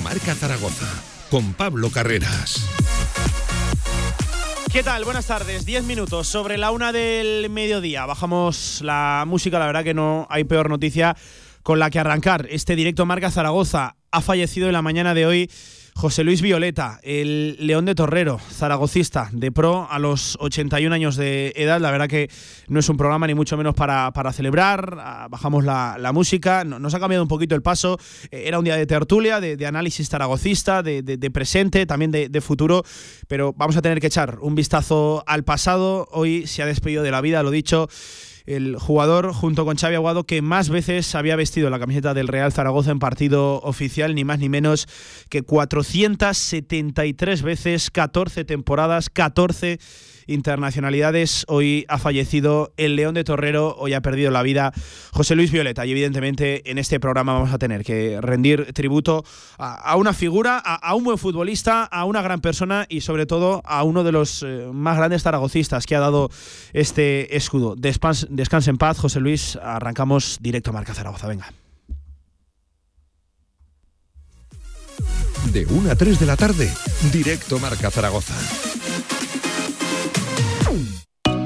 Marca Zaragoza con Pablo Carreras. ¿Qué tal? Buenas tardes. Diez minutos sobre la una del mediodía. Bajamos la música, la verdad que no hay peor noticia con la que arrancar. Este directo Marca Zaragoza ha fallecido en la mañana de hoy José Luis Violeta, el León de Torrero, zaragocista, de pro a los 81 años de edad. La verdad que no es un programa ni mucho menos para, para celebrar. Ah, bajamos la, música, nos ha cambiado un poquito el paso. Eh, era un día de tertulia, de, análisis zaragocista, de, de, presente, también de, futuro. Pero vamos a tener que echar un vistazo al pasado. Hoy se ha despedido de la vida, lo dicho el jugador junto con Xavi Aguado que más veces había vestido la camiseta del Real Zaragoza en partido oficial, ni más ni menos que 473 veces, 14 temporadas, 14 internacionalidades. Hoy ha fallecido el León de Torrero, hoy ha perdido la vida José Luis Violeta y evidentemente en este programa vamos a tener que rendir tributo a, una figura, a, un buen futbolista, a una gran persona y sobre todo a uno de los eh, más grandes zaragocistas que ha dado este escudo. Descanse en paz, José Luis. Arrancamos directo a Marca Zaragoza. Venga. De 1 a 3 de la tarde, directo Marca Zaragoza.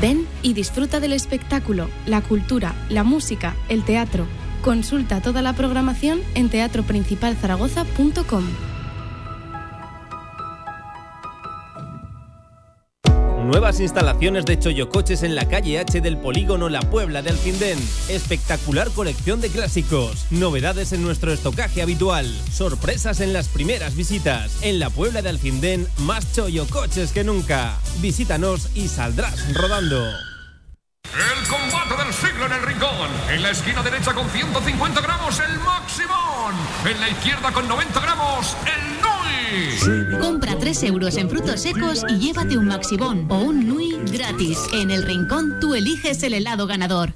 Ven y disfruta del espectáculo, la cultura, la música, el teatro. Consulta toda la programación en teatroprincipalzaragoza.com. Nuevas instalaciones de Choyocoches en la calle H del polígono La Puebla de Alcindén. Espectacular colección de clásicos. Novedades en nuestro estocaje habitual. Sorpresas en las primeras visitas. En la Puebla de Alcindén, más Choyocoches que nunca. Visítanos y saldrás rodando. El combate del siglo en el rincón. En la esquina derecha con 150 gramos el Maximón. En la izquierda con 90 gramos el Compra 3 euros en frutos secos y llévate un Maxibón o un Nui gratis. En el rincón tú eliges el helado ganador.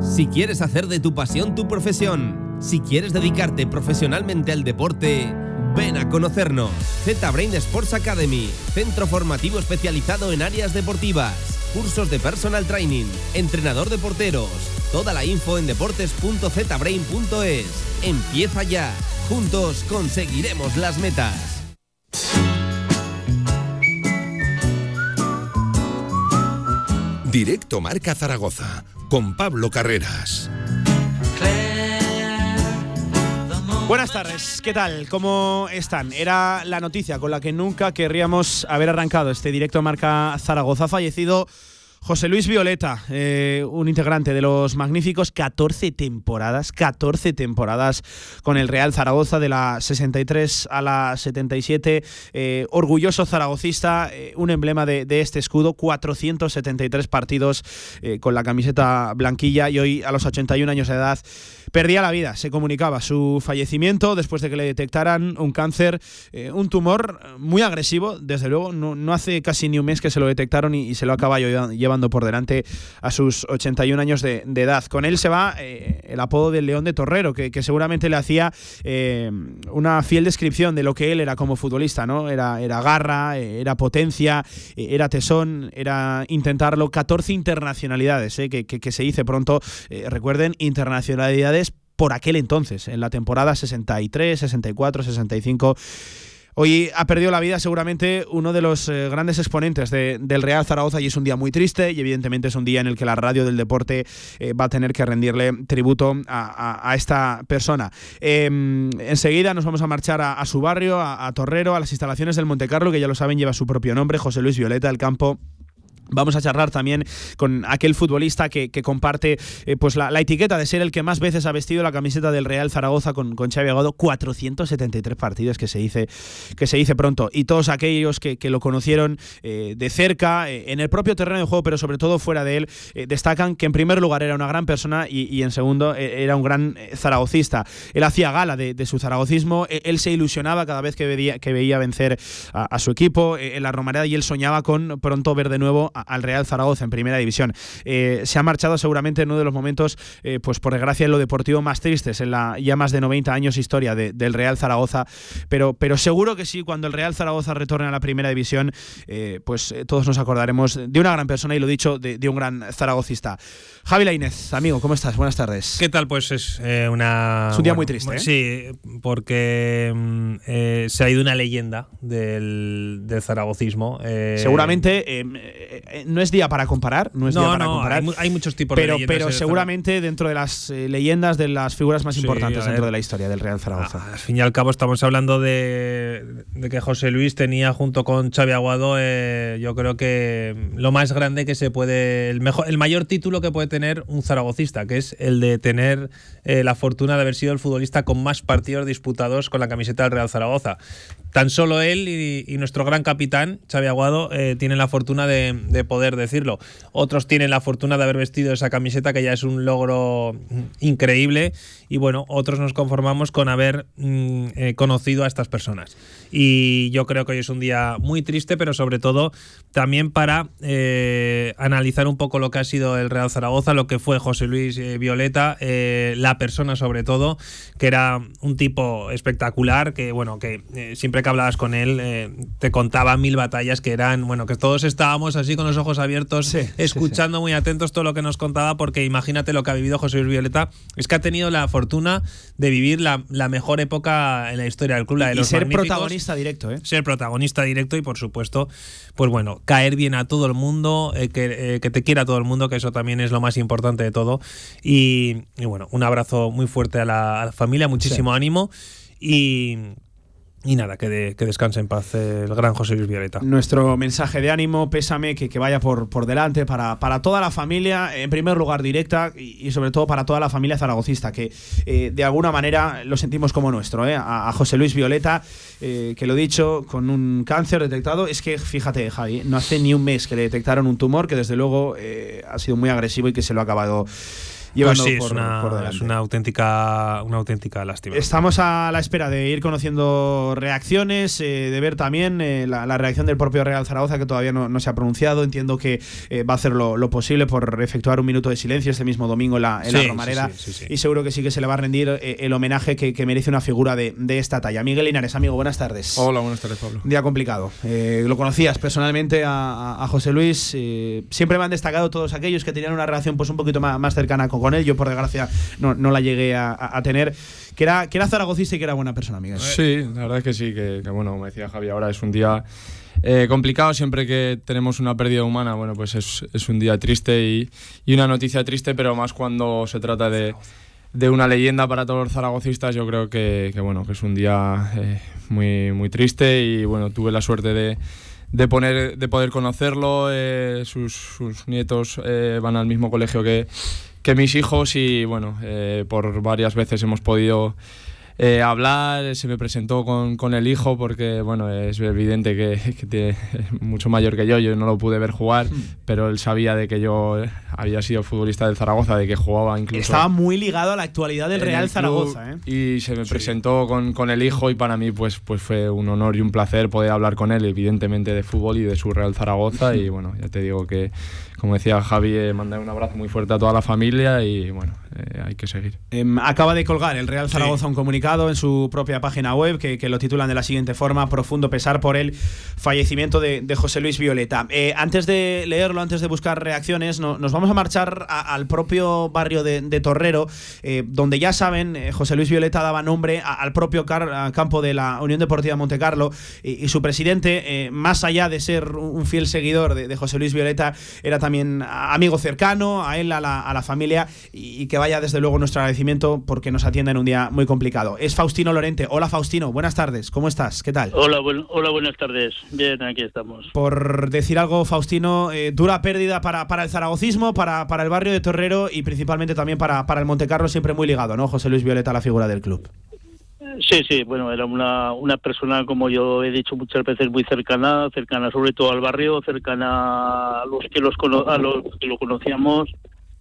Si quieres hacer de tu pasión tu profesión, si quieres dedicarte profesionalmente al deporte, ven a conocernos. Z-Brain Sports Academy, centro formativo especializado en áreas deportivas, cursos de personal training, entrenador de porteros. Toda la info en deportes.zbrain.es. Empieza ya. Juntos conseguiremos las metas. Directo Marca Zaragoza con Pablo Carreras. Buenas tardes, ¿qué tal? ¿Cómo están? Era la noticia con la que nunca querríamos haber arrancado este directo Marca Zaragoza. Ha fallecido José Luis Violeta, eh, un integrante de los magníficos 14 temporadas, 14 temporadas con el Real Zaragoza de la 63 a la 77, eh, orgulloso zaragocista, eh, un emblema de, este escudo, 473 partidos con la camiseta blanquilla y hoy a los 81 años de edad perdía la vida. Se comunicaba su fallecimiento después de que le detectaran un cáncer, eh, un tumor muy agresivo, desde luego. No, hace casi ni un mes que se lo detectaron y, se lo acaba llevando por delante a sus 81 años de, edad. Con él se va eh, el apodo del León de Torrero, que, seguramente le hacía eh, una fiel descripción de lo que él era como futbolista. ¿no? Era, era garra, era potencia, era tesón, era intentarlo. 14 internacionalidades, que, que se dice pronto. recuerden, internacionalidades por aquel entonces, en la temporada 63, 64, 65. Hoy ha perdido la vida seguramente uno de los eh, grandes exponentes del Real Zaragoza y es un día muy triste y evidentemente es un día en el que la radio del deporte eh, va a tener que rendirle tributo a, esta persona. Em, enseguida nos vamos a marchar a, su barrio, a, Torrero, a las instalaciones del Monte Carlo, que ya lo saben lleva su propio nombre, José Luis Violeta, el campo Vamos a charlar también con aquel futbolista que, comparte eh, pues la, etiqueta de ser el que más veces ha vestido la camiseta del Real Zaragoza con, con Xavi Aguado, 473 partidos que se dice, que se dice pronto. Y todos aquellos que, lo conocieron eh, de cerca, eh, en el propio terreno de juego, pero sobre todo fuera de él, destacan que en primer lugar era una gran persona y, en segundo era un gran zaragocista. Él hacía gala de, su zaragocismo, él se ilusionaba cada vez que veía, que veía vencer a, su equipo en la Romareda y él soñaba con pronto ver de nuevo al Real Zaragoza en primera división. Eh, se ha marchado seguramente en uno de los momentos, eh, pues por desgracia, en lo deportivo más tristes, en la ya más de 90 años historia del Real Zaragoza, pero, pero seguro que sí, cuando el Real Zaragoza retorne a la primera división, eh, pues todos nos acordaremos de una gran persona y lo dicho, de, un gran zaragocista. Javi Lainez, amigo, ¿cómo estás? Buenas tardes. ¿Qué tal? Pues es una... Es un día muy triste. Sí, porque mm, se ha ido una leyenda del, del zaragocismo. Seguramente eh, no es día para comparar, no es día para comparar. Hay, muchos tipos pero, de Pero seguramente dentro de las eh, leyendas, de las figuras más importantes dentro de la historia del Real Zaragoza. al fin y al cabo estamos hablando de, que José Luis tenía junto con Xavi Aguado, eh, yo creo que lo más grande que se puede, el mejor, el mayor título que puede tener un zaragocista, que es el de tener la fortuna de haber sido el futbolista con más partidos disputados con la camiseta del Real Zaragoza. Tan solo él y, nuestro gran capitán, Xavi Aguado, tienen la fortuna de, de poder decirlo. Otros tienen la fortuna de haber vestido esa camiseta, que ya es un logro increíble. Y bueno, otros nos conformamos con haber mm, eh, conocido a estas personas. Y yo creo que hoy es un día muy triste, pero sobre todo también para eh, analizar un poco lo que ha sido el Real Zaragoza, lo que fue José Luis eh, Violeta, la persona sobre todo, que era un tipo espectacular, que bueno, que siempre que hablabas con él te contaba mil batallas que eran, bueno, que todos estábamos así con los ojos abiertos, escuchando muy atentos todo lo que nos contaba, porque imagínate lo que ha vivido José Luis Violeta, es que ha tenido la fortuna de vivir la, mejor época en la historia del club, la de los ser protagonista directo, ¿eh? Ser protagonista directo y, por supuesto, pues bueno, caer bien a todo el mundo, eh, que, eh, que, te quiera todo el mundo, que eso también es lo más importante de todo. Y, bueno, un abrazo muy fuerte a la, familia, muchísimo ánimo y y nada, que, descanse en paz el gran José Luis Violeta. Nuestro mensaje de ánimo, pésame, que, que vaya por, por delante para, para, toda la familia, en primer lugar directa y, sobre todo para toda la familia zaragocista, que eh, de alguna manera lo sentimos como nuestro. Eh, a, José Luis Violeta, eh, que lo he dicho, con un cáncer detectado, es que fíjate, Javi, no hace ni un mes que le detectaron un tumor que desde luego ha sido muy agresivo y que se lo ha acabado pues sí, es, una, auténtica, una auténtica lástima. Estamos a la espera de ir conociendo reacciones, eh, de ver también eh, la, reacción del propio Real Zaragoza, que todavía no, se ha pronunciado. Entiendo que eh, va a hacer lo, posible por efectuar un minuto de silencio este mismo domingo en la, Romareda. y seguro que sí que se le va a rendir el homenaje que, merece una figura de, esta talla. Miguel Linares, amigo, buenas tardes. Hola, buenas tardes, Pablo. Día complicado. lo conocías personalmente a, José Luis. siempre me han destacado todos aquellos que tenían una relación pues un poquito más, más cercana con con él. Yo, por desgracia, no, la llegué a, tener. Que era, que era zaragocista y que era buena persona, Miguel. Sí, la verdad es que sí, que, bueno, como decía Javi, ahora es un día eh, complicado. Siempre que tenemos una pérdida humana, bueno, pues es, un día triste y, una noticia triste, pero más cuando se trata de, una leyenda para todos los zaragocistas, yo creo que, bueno, que es un día eh, muy, muy triste y bueno, tuve la suerte de de, poner, de poder conocerlo. Eh, sus, nietos van al mismo colegio que, que mis hijos y bueno, eh, por varias veces hemos podido eh, hablar, se me presentó con, con, el hijo porque, bueno, es evidente que, que es mucho mayor que yo, yo no lo pude ver jugar, hmm. pero él sabía de que yo había sido futbolista del Zaragoza, de que jugaba incluso... Estaba muy ligado a la actualidad del Real Zaragoza, ¿eh? Y se me presentó con, con, el hijo y para mí pues, pues fue un honor y un placer poder hablar con él, evidentemente de fútbol y de su Real Zaragoza y bueno, ya te digo que como decía Javi, eh, mandar un abrazo muy fuerte a toda la familia y bueno, eh, hay que seguir. Em, acaba de colgar el Real Zaragoza un comunicado en su propia página web que, lo titulan de la siguiente forma: Profundo pesar por el fallecimiento de, José Luis Violeta. Eh, antes de leerlo, antes de buscar reacciones, nos vamos a marchar al propio barrio de, Torrero, donde ya saben, José Luis Violeta daba nombre al propio campo de la Unión Deportiva Montecarlo y, y su presidente, más allá de ser un fiel seguidor de, de José Luis Violeta, era también también amigo cercano, a él, a la, familia, y, que vaya desde luego nuestro agradecimiento porque nos atienda en un día muy complicado. es Faustino Lorente. Hola Faustino, buenas tardes, ¿cómo estás? ¿Qué tal? Hola, hola buenas tardes. Bien, aquí estamos. Por decir algo, Faustino, eh, dura pérdida para, para el zaragocismo, para, para, el barrio de Torrero y principalmente también para, para el Montecarlo, siempre muy ligado, ¿no? José Luis Violeta, la figura del club. Sí, sí, bueno, era una, una persona, como yo he dicho muchas veces, muy cercana, cercana sobre todo al barrio, cercana a los que, los, a los que lo conocíamos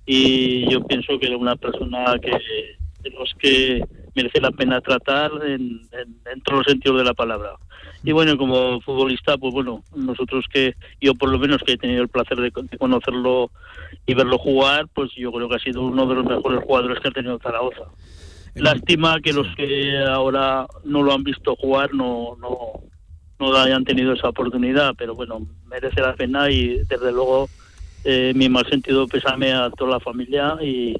y yo pienso que era una persona que de los que merece la pena tratar en, en, todos los sentidos de la palabra. Y bueno, como futbolista, pues bueno, nosotros que, yo por lo menos que he tenido el placer de, conocerlo y verlo jugar, pues yo creo que ha sido uno de los mejores jugadores que ha tenido Zaragoza. Lástima que los que ahora no lo han visto jugar no, no, no hayan tenido esa oportunidad, pero bueno, merece la pena y desde luego eh, mi mal sentido pésame a toda la familia y,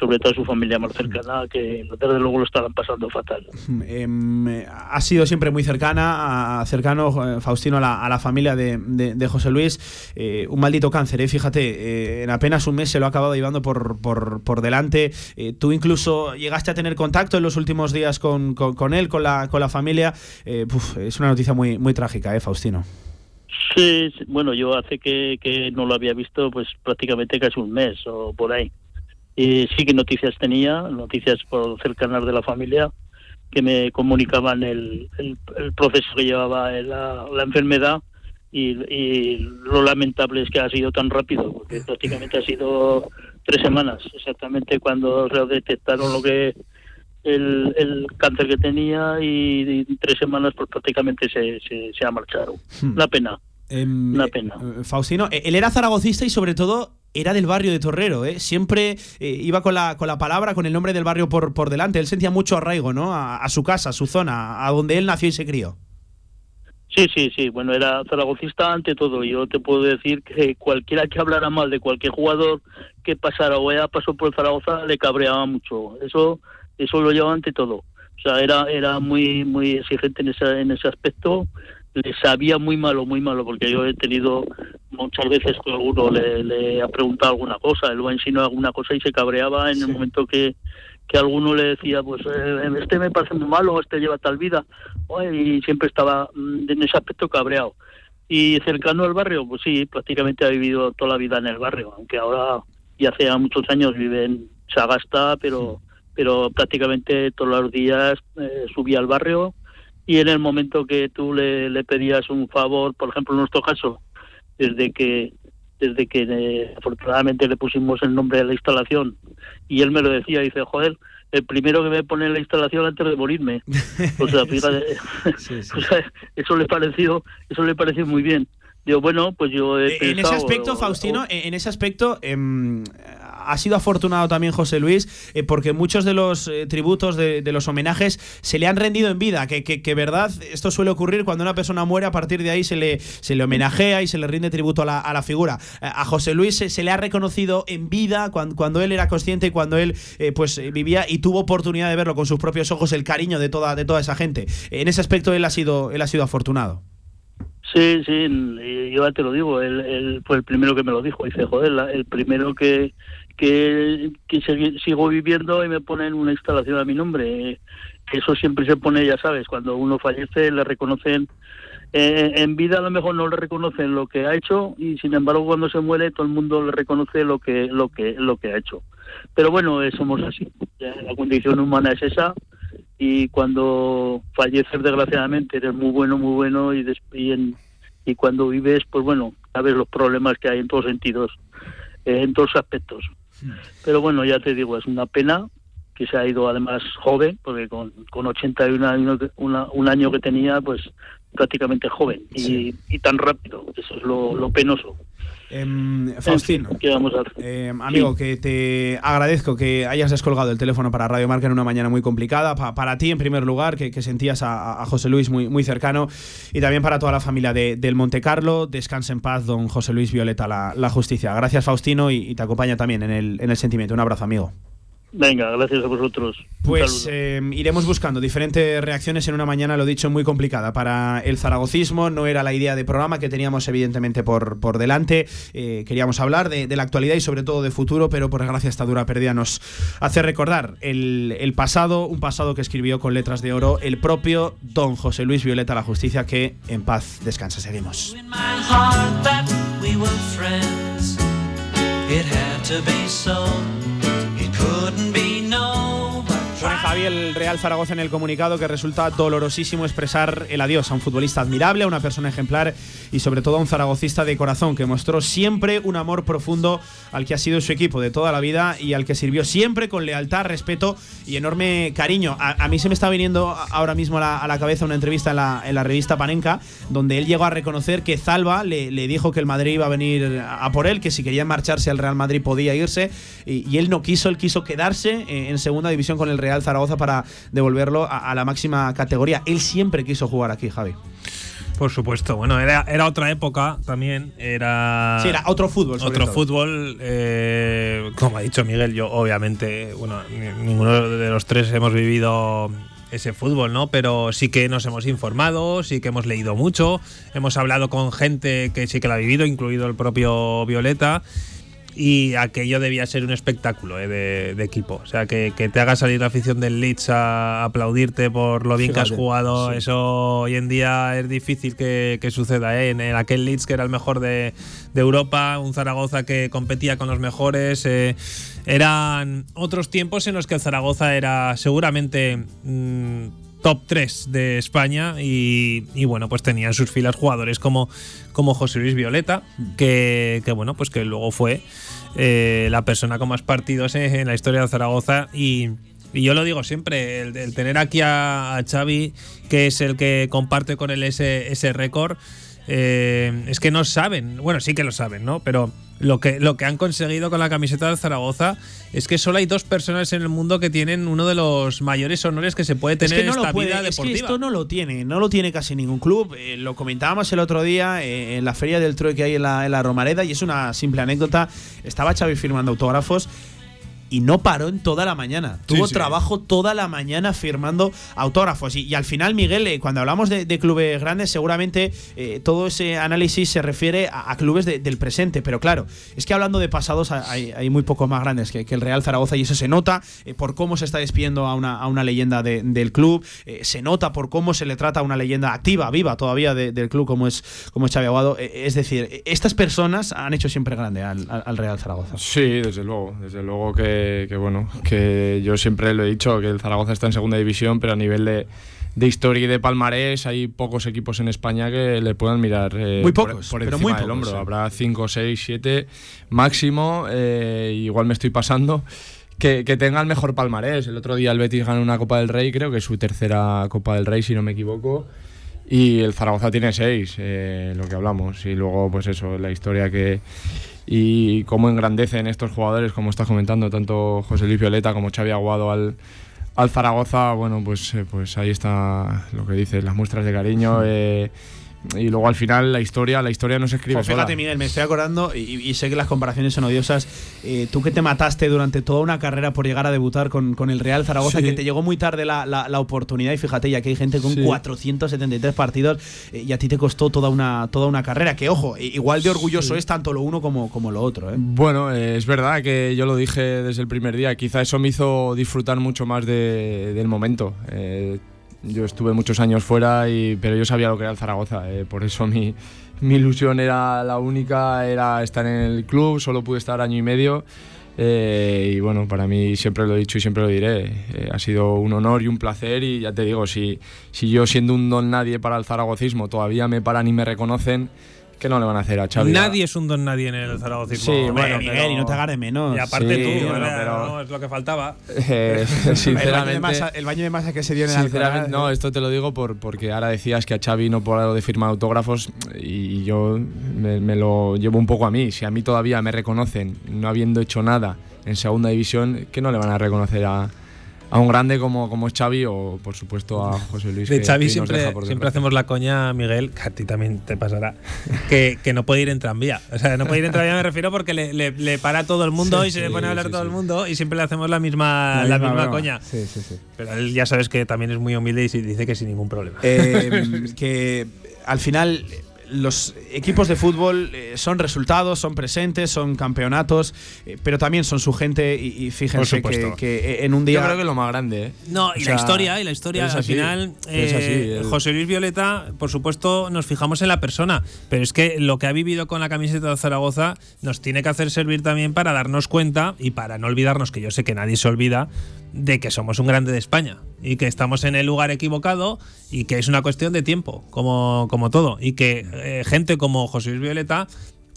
sobre todo a su familia más cercana, que desde luego lo estarán pasando fatal. Em, ha sido siempre muy cercana, cercano eh, Faustino a la, familia de, José Luis. Eh, un maldito cáncer, ¿eh? fíjate, eh, en apenas un mes se lo ha acabado llevando por, por, por delante. tú incluso llegaste a tener contacto en los últimos días con, con, él, con la, con la familia. es una noticia muy, muy trágica, ¿eh, Faustino? Sí, bueno, yo hace que, que no lo había visto pues prácticamente casi un mes o por ahí sí que noticias tenía, noticias por cercanas de la familia, que me comunicaban el, el, proceso que llevaba la, la enfermedad y, y, lo lamentable es que ha sido tan rápido, porque prácticamente ha sido tres semanas, exactamente cuando detectaron lo que el, el cáncer que tenía y, tres semanas pues prácticamente se, se, ha marchado. Hmm. Una pena. Em, una pena. Eh, Faustino, él era zaragocista y sobre todo era del barrio de Torrero, ¿eh? siempre eh, iba con la, con la palabra, con el nombre del barrio por, por delante. Él sentía mucho arraigo ¿no? A, su casa, a su zona, a donde él nació y se crió. Sí, sí, sí. Bueno, era zaragocista ante todo. Yo te puedo decir que cualquiera que hablara mal de cualquier jugador que pasara o haya pasado por Zaragoza le cabreaba mucho. Eso, eso lo llevaba ante todo. O sea, era, era muy, muy exigente en ese, en ese aspecto le sabía muy malo, muy malo, porque yo he tenido muchas veces que alguno le, ha preguntado alguna cosa, él va a insinuar alguna cosa y se cabreaba en el momento que, que alguno le decía, pues eh, este me parece muy malo, este lleva tal vida, y siempre estaba mm, en ese aspecto cabreado. Y cercano al barrio, pues sí, prácticamente ha vivido toda la vida en el barrio, aunque ahora y hace muchos años vive en Sagasta, pero, pero prácticamente todos los días eh, subía al barrio y en el momento que tú le, pedías un favor, por ejemplo, en nuestro caso, desde que desde que eh, afortunadamente le pusimos el nombre de la instalación y él me lo decía, dice, joder, el primero que me pone en la instalación antes de morirme. O sea, fíjate, eso le pareció, eso le pareció muy bien. Digo, bueno, pues yo he En ese aspecto, Faustino, en ese aspecto, em, ha sido afortunado también José Luis, eh, porque muchos de los eh, tributos, de, los homenajes, se le han rendido en vida. Que, que, verdad, esto suele ocurrir cuando una persona muere, a partir de ahí se le, se le homenajea y se le rinde tributo a la, a la figura. Eh, a José Luis se, le ha reconocido en vida cuando, cuando él era consciente y cuando él pues vivía y tuvo oportunidad de verlo con sus propios ojos, el cariño de toda, de toda esa gente. En ese aspecto él ha sido, él ha sido afortunado. Sí, sí, yo ya te lo digo, él, fue el primero que me lo dijo. Dice, joder, el primero que, que, sigo viviendo y me ponen una instalación a mi nombre. Eso siempre se pone, ya sabes, cuando uno fallece le reconocen eh, en vida a lo mejor no le reconocen lo que ha hecho y sin embargo cuando se muere todo el mundo le reconoce lo que lo que lo que ha hecho. Pero bueno, eh, somos así. La condición humana es esa y cuando falleces desgraciadamente eres muy bueno, muy bueno y, y, y cuando vives pues bueno, sabes los problemas que hay en todos sentidos, eh, en todos aspectos. Pero bueno, ya te digo, es una pena que se ha ido además joven, porque con, con 81 años, un año que tenía, pues prácticamente joven y, tan rápido. Eso es lo, penoso. Em, Faustino, em, amigo, que te agradezco que hayas descolgado el teléfono para Radio Marca en una mañana muy complicada. para ti, en primer lugar, que, sentías a, José Luis muy, muy cercano. Y también para toda la familia de, del Monte Carlo. Descanse en paz, don José Luis Violeta, la, justicia. Gracias, Faustino, y, te acompaña también en el, en el sentimiento. Un abrazo, amigo. Venga, gracias a vosotros. Pues eh, iremos buscando diferentes reacciones en una mañana, lo dicho, muy complicada para el zaragocismo. No era la idea de programa que teníamos, evidentemente, por, por delante. Eh, queríamos hablar de, la actualidad y, sobre todo, de futuro, pero por desgracia, esta dura pérdida nos hace recordar el, el, pasado, un pasado que escribió con letras de oro el propio don José Luis Violeta La Justicia, que en paz descansa. Seguimos. couldn't be known. Pone Javier el Real Zaragoza en el comunicado que resulta dolorosísimo expresar el adiós a un futbolista admirable, a una persona ejemplar y sobre todo a un zaragocista de corazón que mostró siempre un amor profundo al que ha sido su equipo de toda la vida y al que sirvió siempre con lealtad, respeto y enorme cariño. A, mí se me está viniendo ahora mismo a la, cabeza una entrevista en la, revista Panenka donde él llegó a reconocer que Zalba le, dijo que el Madrid iba a venir a por él, que si quería marcharse al Real Madrid podía irse y, él no quiso, él quiso quedarse en segunda división con el Real Zaragoza para devolverlo a, la máxima categoría. Él siempre quiso jugar aquí, Javi. Por supuesto, bueno, era, era otra época también, era... Sí, era otro fútbol. otro fútbol, eh, como ha dicho Miguel, yo obviamente, bueno, ninguno de los tres hemos vivido ese fútbol, ¿no? Pero sí que nos hemos informado, sí que hemos leído mucho, hemos hablado con gente que sí que lo ha vivido, incluido el propio Violeta y aquello debía ser un espectáculo eh, de, equipo. O sea, que, te haga salir la afición del Leeds a aplaudirte por lo bien que has jugado, eso hoy en día es difícil que, suceda. ¿eh? En, aquel Leeds que era el mejor de, Europa, un Zaragoza que competía con los mejores. Eh, eran otros tiempos en los que el Zaragoza era seguramente. Mm, top 3 de España y, bueno, pues tenía en sus filas jugadores como, como José Luis Violeta, que, que bueno, pues que luego fue eh, la persona con más partidos en, la historia de Zaragoza y, yo lo digo siempre, el, tener aquí a, Xavi, que es el que comparte con él ese, ese récord, eh, es que no saben, bueno, sí que lo saben, ¿no? Pero lo que, lo que han conseguido con la camiseta de Zaragoza es que solo hay dos personas en el mundo que tienen uno de los mayores honores que se puede tener en esta vida deportiva. esto no lo tiene, no lo tiene casi ningún club. Eh, lo comentábamos el otro día en la feria del Troy que hay en la, en la Romareda y es una simple anécdota. Estaba Xavi firmando autógrafos y no paró en toda la mañana. Tuvo trabajo toda la mañana firmando autógrafos. Y, al final, Miguel, eh, cuando hablamos de, clubes grandes, seguramente eh, todo ese análisis se refiere a, clubes del presente. Pero claro, es que hablando de pasados hay, muy poco más grandes que, el Real Zaragoza y eso se nota eh, por cómo se está despidiendo a una, a una leyenda del club, se nota por cómo se le trata a una leyenda activa, viva todavía del club como es, como es Xavi Aguado. es decir, estas personas han hecho siempre grande al, al Real Zaragoza. Sí, desde luego, desde luego que que, bueno, que yo siempre lo he dicho, que el Zaragoza está en segunda división, pero a nivel de, de historia y de palmarés hay pocos equipos en España que le puedan mirar eh, muy pocos, por, encima del hombro. Habrá 5, 6, 7 máximo, eh, igual me estoy pasando. Que, que, tenga el mejor palmarés. El otro día el Betis ganó una Copa del Rey, creo que es su tercera Copa del Rey, si no me equivoco. Y el Zaragoza tiene seis, eh, lo que hablamos. Y luego, pues eso, la historia que, y cómo engrandecen estos jugadores, como estás comentando, tanto José Luis Violeta como Xavi Aguado al, al Zaragoza, bueno, pues, eh, pues ahí está lo que dices, las muestras de cariño. Eh, y luego al final la historia la historia no se escribe fíjate Miguel me estoy acordando y, sé que las comparaciones son odiosas. Eh, tú que te mataste durante toda una carrera por llegar a debutar con, con el Real Zaragoza que te llegó muy tarde la, la, oportunidad y fíjate ya que hay gente con 473 partidos eh, y a ti te costó toda una toda una carrera que ojo igual de orgulloso es tanto lo uno como, como lo otro ¿eh? bueno es verdad que yo lo dije desde el primer día quizá eso me hizo disfrutar mucho más de, del momento yo estuve muchos años fuera, y, pero yo sabía lo que era el Zaragoza. Eh, por eso mi, mi, ilusión era la única, era estar en el club. Solo pude estar año y medio. Eh, y bueno, para mí siempre lo he dicho y siempre lo diré. Eh, ha sido un honor y un placer. Y ya te digo, si, si yo siendo un don nadie para el zaragocismo todavía me paran y me reconocen ¿Qué no le van a hacer a Xavi? Nadie es un don nadie en el Zaragoza. Sí, bueno, Miguel, y no te agarre menos. Y aparte tú, pero, es lo que faltaba. Eh, sinceramente, el baño, de masa, que se dio en el No, esto te lo digo por, porque ahora decías que a Xavi no puedo de firmar autógrafos y yo me, me, lo llevo un poco a mí. Si a mí todavía me reconocen no habiendo hecho nada en segunda división, ¿qué no le van a reconocer a, a un grande como, como es Xavi o por supuesto a José Luis. De que- Xavi que nos siempre, deja por siempre hacemos la coña, Miguel, que a ti también te pasará, que, que no puede ir en tranvía. O sea, no puede ir en tranvía me refiero porque le, le- le para a todo el mundo Sí, y se le pone a hablar sí, todo el mundo y siempre le hacemos la misma, La la misma misma broma. coña. Sí, sí, sí. Pero él ya sabes que también es muy humilde y dice que sin ningún problema. Eh, que al final los equipos de fútbol eh, son resultados, son presentes, son campeonatos, eh, pero también son su gente y, y fíjense que, eh, en un día... Yo creo que lo más grande, ¿eh? No, O y sea, la historia, y la historia, es al así, final, es así, el- José Luis Violeta, por supuesto, nos fijamos en la persona, pero es que lo que ha vivido con la camiseta de Zaragoza nos tiene que hacer servir también para darnos cuenta y para no olvidarnos, que yo sé que nadie se olvida, de que somos un grande de España y que estamos en el lugar equivocado y que es una cuestión de tiempo, como, como todo, y que eh, gente como José Luis Violeta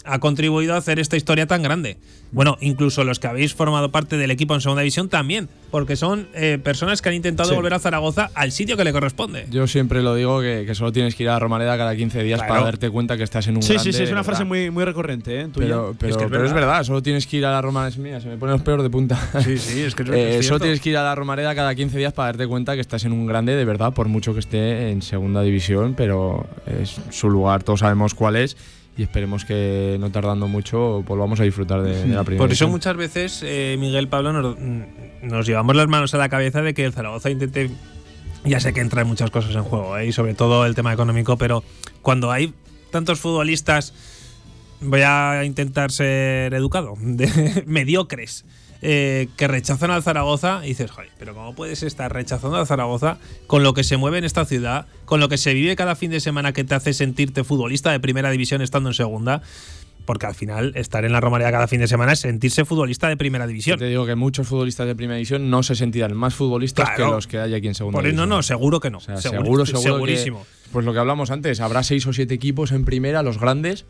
ha contribuido a hacer esta historia tan grande. Bueno, incluso los que habéis formado parte del equipo en segunda división también, porque son eh, personas que han intentado Sí. volver a Zaragoza al sitio que le corresponde. Yo siempre lo digo que, que solo tienes que ir a Romareda cada 15 días Claro. para darte cuenta que estás en un Sí, grande. sí, sí, es de una frase muy, muy recurrente, ¿eh? Pero, pero, Es que es pero es verdad. solo tienes que ir a la Romareda. Mira, se me ponen los peores de punta. Sí, sí, es que es- Eh, es solo tienes que ir a la Romareda cada 15 días para darte cuenta que estás en un grande de verdad, por mucho que esté en segunda división, pero es su lugar, todos sabemos cuál es y esperemos que no tardando mucho volvamos a disfrutar de, de la primera. Por eso muchas veces, eh, Miguel Pablo, nos, nos llevamos las manos a la cabeza de que el Zaragoza intente. Ya sé que entran muchas cosas en juego, eh, y sobre todo el tema económico, pero cuando hay tantos futbolistas, voy a intentar ser educado, de- mediocres, eh, que rechazan al Zaragoza, y dices, joder, pero ¿cómo puedes estar rechazando al Zaragoza con lo que se mueve en esta ciudad, con lo que se vive cada fin de semana que te hace sentirte futbolista de primera división estando en segunda? Porque al final, estar en la Romareda cada fin de semana es sentirse futbolista de primera división. Te digo que muchos futbolistas de primera división no se sentirán más futbolistas Claro. que los que hay aquí en segunda Por eso, no, división. no, seguro que no. O sea, Seguro- seguro, seguro. que- segurísimo. pues lo que hablamos antes, habrá seis o siete equipos en primera, los grandes,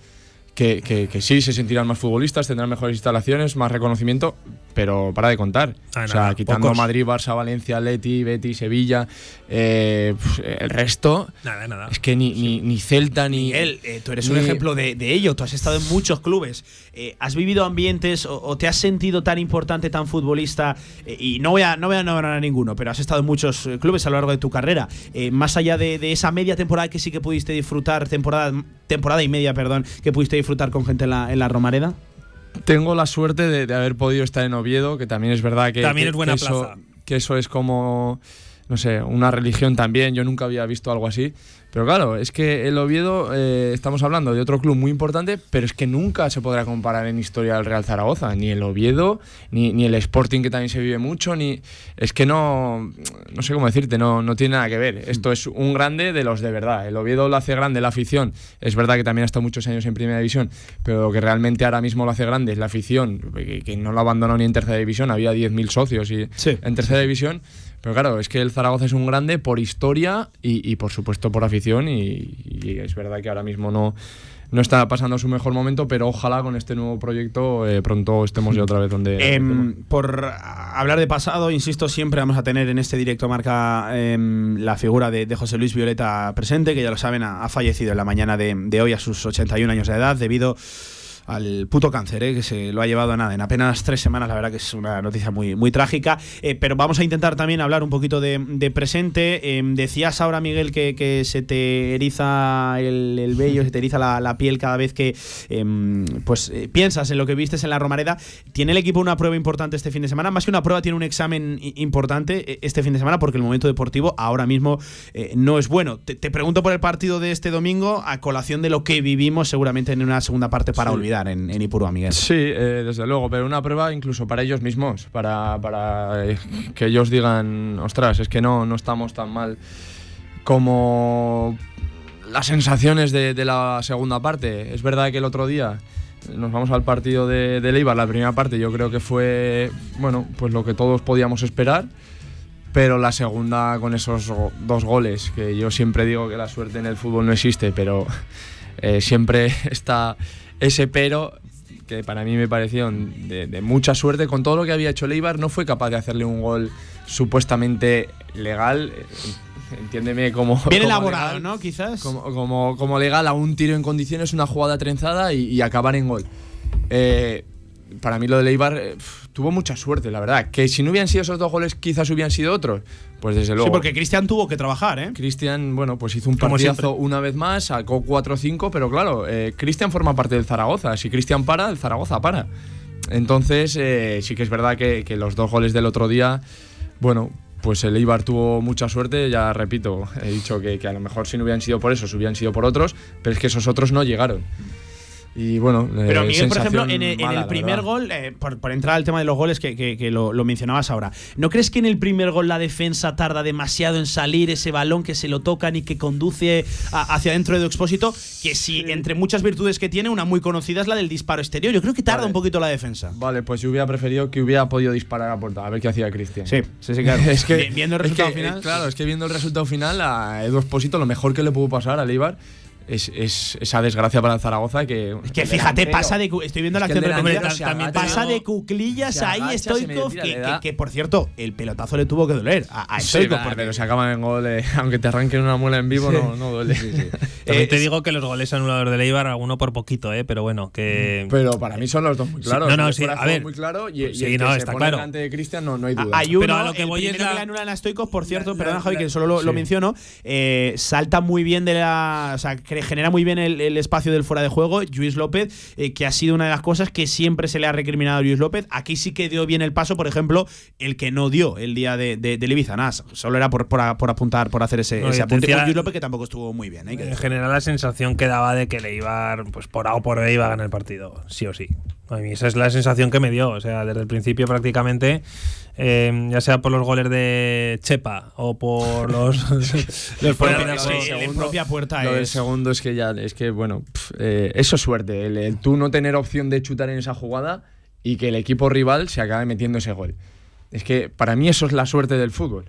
que, que- que sí se sentirán más futbolistas, tendrán mejores instalaciones, más reconocimiento, pero para de contar. Ah, o sea, nada, quitando pocos. Madrid, Barça, Valencia, Leti, Betis, Sevilla, eh, el resto. Nada, nada. Es que ni, ni, ni Celta ni. Miguel, eh, tú eres un ejemplo de, de ello. Tú has estado en muchos clubes. Eh, ¿Has vivido ambientes o, o te has sentido tan importante, tan futbolista? Eh, y no voy, a, no voy a nombrar a ninguno, pero has estado en muchos clubes a lo largo de tu carrera. Eh, más allá de, de esa media temporada que sí que pudiste disfrutar, temporada, temporada y media, perdón, que pudiste disfrutar con gente en la, en la Romareda. Tengo la suerte de, de haber podido estar en Oviedo, que también es verdad que. También que- es buena que eso, plaza. que eso es como. No sé, una religión también. Yo nunca había visto algo así. Pero claro, es que el Oviedo, eh, estamos hablando de otro club muy importante, pero es que nunca se podrá comparar en historia al Real Zaragoza. Ni el Oviedo, ni, ni el Sporting, que también se vive mucho, ni. Es que no. No sé cómo decirte, no, no tiene nada que ver. Esto es un grande de los de verdad. El Oviedo lo hace grande la afición. Es verdad que también ha estado muchos años en primera división, pero lo que realmente ahora mismo lo hace grande es la afición, que, que no lo abandonó ni en tercera división. Había 10.000 socios y Sí. en tercera división. Pero claro, es que el Zaragoza es un grande por historia y, y por supuesto por afición. Y, y es verdad que ahora mismo no, no está pasando su mejor momento, pero ojalá con este nuevo proyecto eh, pronto estemos ya otra vez donde. Em, por hablar de pasado, insisto, siempre vamos a tener en este directo marca em, la figura de, de José Luis Violeta presente, que ya lo saben, ha, ha fallecido en la mañana de, de hoy a sus 81 años de edad debido al puto cáncer, ¿eh? que se lo ha llevado a nada en apenas tres semanas, la verdad que es una noticia muy, muy trágica, Eh, pero vamos a intentar también hablar un poquito de, de presente. Em, decías ahora, Miguel, que, que se te eriza el, el vello, se te eriza la, la piel cada vez que em, pues eh, piensas en lo que vistes en la Romareda. Tiene el equipo una prueba importante este fin de semana, más que una prueba, tiene un examen importante este fin de semana porque el momento deportivo ahora mismo no es bueno. Te, te pregunto por el partido de este domingo a colación de lo que vivimos seguramente en una segunda parte para Sí. olvidar en, en Ipurúa, Miguel. Sí, eh, desde luego, pero una prueba incluso para ellos mismos, para, para, eh, que ellos digan, ostras, es que no, no estamos tan mal como las sensaciones de, de la segunda parte. Es verdad que el otro día nos vamos al partido de, de Leibar, la primera parte yo creo que fue, bueno, pues lo que todos podíamos esperar. Pero la segunda con esos dos goles, que yo siempre digo que la suerte en el fútbol no existe, pero eh, siempre está ese pero que para mí me pareció de, de mucha suerte. Con todo lo que había hecho Leibar, no fue capaz de hacerle un gol supuestamente legal. eh, Entiéndeme como. Bien como elaborado, legal, ¿no? Quizás. Como, como, como legal a un tiro en condiciones, una jugada trenzada y, y acabar en gol. Eh, para mí lo de Leibar, eh, tuvo mucha suerte, la verdad. Que si no hubieran sido esos dos goles, quizás hubieran sido otros. Pues desde luego. Sí, porque Cristian tuvo que trabajar, ¿eh? Cristian, bueno, pues hizo un partidazo una vez más, sacó 4-5, pero claro, eh, Cristian forma parte del Zaragoza. Si Cristian para, el Zaragoza para. Entonces, eh, sí que es verdad que, que los dos goles del otro día, bueno, pues el Eibar tuvo mucha suerte, ya repito, he dicho que, que a lo mejor si no hubieran sido por eso, si hubieran sido por otros, pero es que esos otros no llegaron. Y bueno, Pero eh, Miguel, por ejemplo, en el, en primer verdad. gol, eh, por, por entrar al tema de los goles que, que- que lo, lo mencionabas ahora, ¿no crees que en el primer gol la defensa tarda demasiado en salir ese balón que se lo tocan y que conduce a- hacia dentro de Expósito? Que si entre muchas virtudes que tiene, una muy conocida es la del disparo exterior. Yo creo que tarda Vale. un poquito la defensa. Vale, pues yo hubiera preferido que hubiera podido disparar a puerta, a ver qué hacía Cristian. Sí, sí, sí, claro. es que, Vi- viendo el es resultado que, final, eh, Claro, es que viendo el resultado final, a Edu Espósito lo mejor que le pudo pasar al Eibar es, es esa desgracia para el Zaragoza que. Que fíjate, pasa de. Estoy viendo la Es que acción el repetida. delantero se agacha, Pasa de cuclillas ahí Stoikov, que, por cierto, el pelotazo le tuvo que doler a, Stoikov. porque- se acaban en gol, eh, aunque te arranquen una muela en vivo, no, no duele. También te digo que los goles anulados del Eibar, alguno por poquito, ¿eh? pero bueno, que. Pero para mí son los dos muy Sí, claros. no, no, sí, de a ver. muy claro y, y Sí, el que no, está claro. delante de Cristian no, no hay duda. Hay uno, Pero a lo que voy es que le anulan a Stoikov, por cierto, la- Javi, que solo lo, menciono, eh, salta muy bien de la. Genera muy bien el, el espacio del fuera de juego, Luis López, eh, que ha sido una de las cosas que siempre se le ha recriminado a Luis López. Aquí sí que dio bien el paso, por ejemplo, el que no dio el día de, de, del Ibiza. Nada, solo era por, por, apuntar, por hacer ese, No, ese apunte. decía- Luis López que tampoco estuvo muy bien. ¿eh? En general la sensación que daba de que le iba, pues por A o por B iba a ganar el partido, sí o sí. A mí esa es la sensación que me dio, o sea, desde el principio prácticamente, eh, ya sea por los goles de Chepa o por los, los que en propia puerta Lo del es. segundo es que ya, es que bueno, eh, eso es suerte. El, el tú no tener opción de chutar en esa jugada y que el equipo rival se acabe metiendo ese gol. Es que para mí eso es la suerte del fútbol.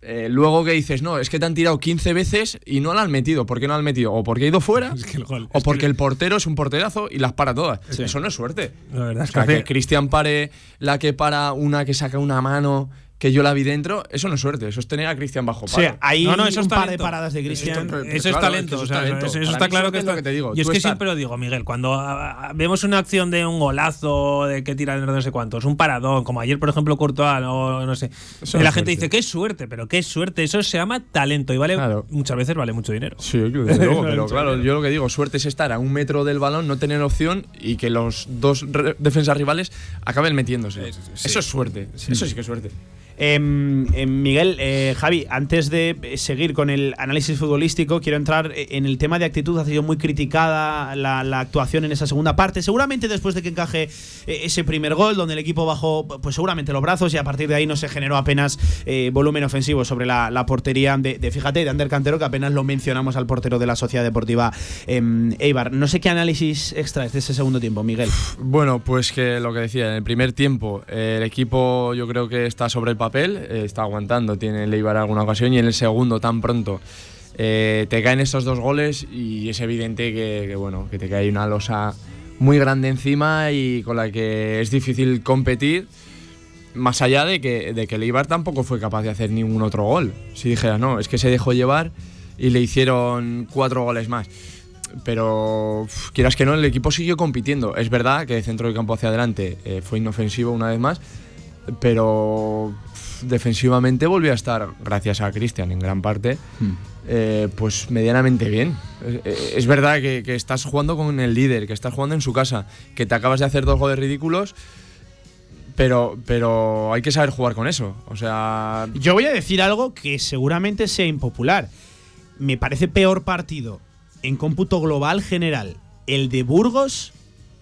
Eh, luego que dices, no, es que te han tirado 15 veces y no la han metido. ¿Por qué no la han metido? O porque ha ido fuera, Es que el gol- o es porque que- el portero es un porterazo y las para todas. Eso no es suerte. La verdad es O sea, que que Cristian pare la que para una que saca una mano que yo la vi dentro, eso no es suerte, eso es tener a Cristian bajo Sí, palo. hay No, no, eso es un par de paradas de Cristian. Eso es Claro, talento, es que eso o es sea, talento. eso, eso Para está claro que es lo que te digo, Y es que estar- siempre lo digo, Miguel, cuando ah, ah, vemos una acción de un golazo, de que tira de no sé cuántos, un paradón, como ayer, por ejemplo, Courtois, o no sé. Eso y no la gente suerte. dice, qué suerte, pero qué suerte, eso se llama talento y vale Claro. muchas veces vale mucho dinero. Sí, desde luego, pero claro, yo lo que digo, suerte es estar a un metro del balón, no tener opción y que los dos defensas rivales acaben metiéndose. Eso es suerte, eso sí que es suerte. Em, em, Miguel, eh, Javi, antes de seguir con el análisis futbolístico, quiero entrar eh, en el tema de actitud. Ha sido muy criticada la, actuación en esa segunda parte. Seguramente después de que encaje eh, ese primer gol, donde el equipo bajó, pues seguramente los brazos y a partir de ahí no se generó apenas eh, volumen ofensivo sobre la, portería de, de, fíjate, de Ander Cantero, que apenas lo mencionamos al portero de la Sociedad Deportiva em, Eibar. No sé qué análisis extraes de ese segundo tiempo, Miguel. Bueno, pues que lo que decía, en el primer tiempo el equipo yo creo que está sobre el papel, eh, está aguantando, tiene el Eibar alguna ocasión y en el segundo tan pronto eh, te caen estos dos goles y es evidente que, que, bueno, que te cae una losa muy grande encima y con la que es difícil competir. Más allá de que, de que el tampoco fue capaz de hacer ningún otro gol. Si dijera, no, es que se dejó llevar y le hicieron cuatro goles más pero quieras que no, el equipo siguió compitiendo. Es verdad que de centro de campo hacia adelante eh, fue inofensivo una vez más, pero defensivamente volvió a estar, gracias a Cristian en gran parte, eh, pues medianamente bien. Es, es verdad que, que estás jugando con el líder, que estás jugando en su casa, que te acabas de hacer dos goles ridículos. Pero, pero hay que saber jugar con eso. O sea, Yo voy a decir algo que seguramente sea impopular. Me parece peor partido en cómputo global general el de Burgos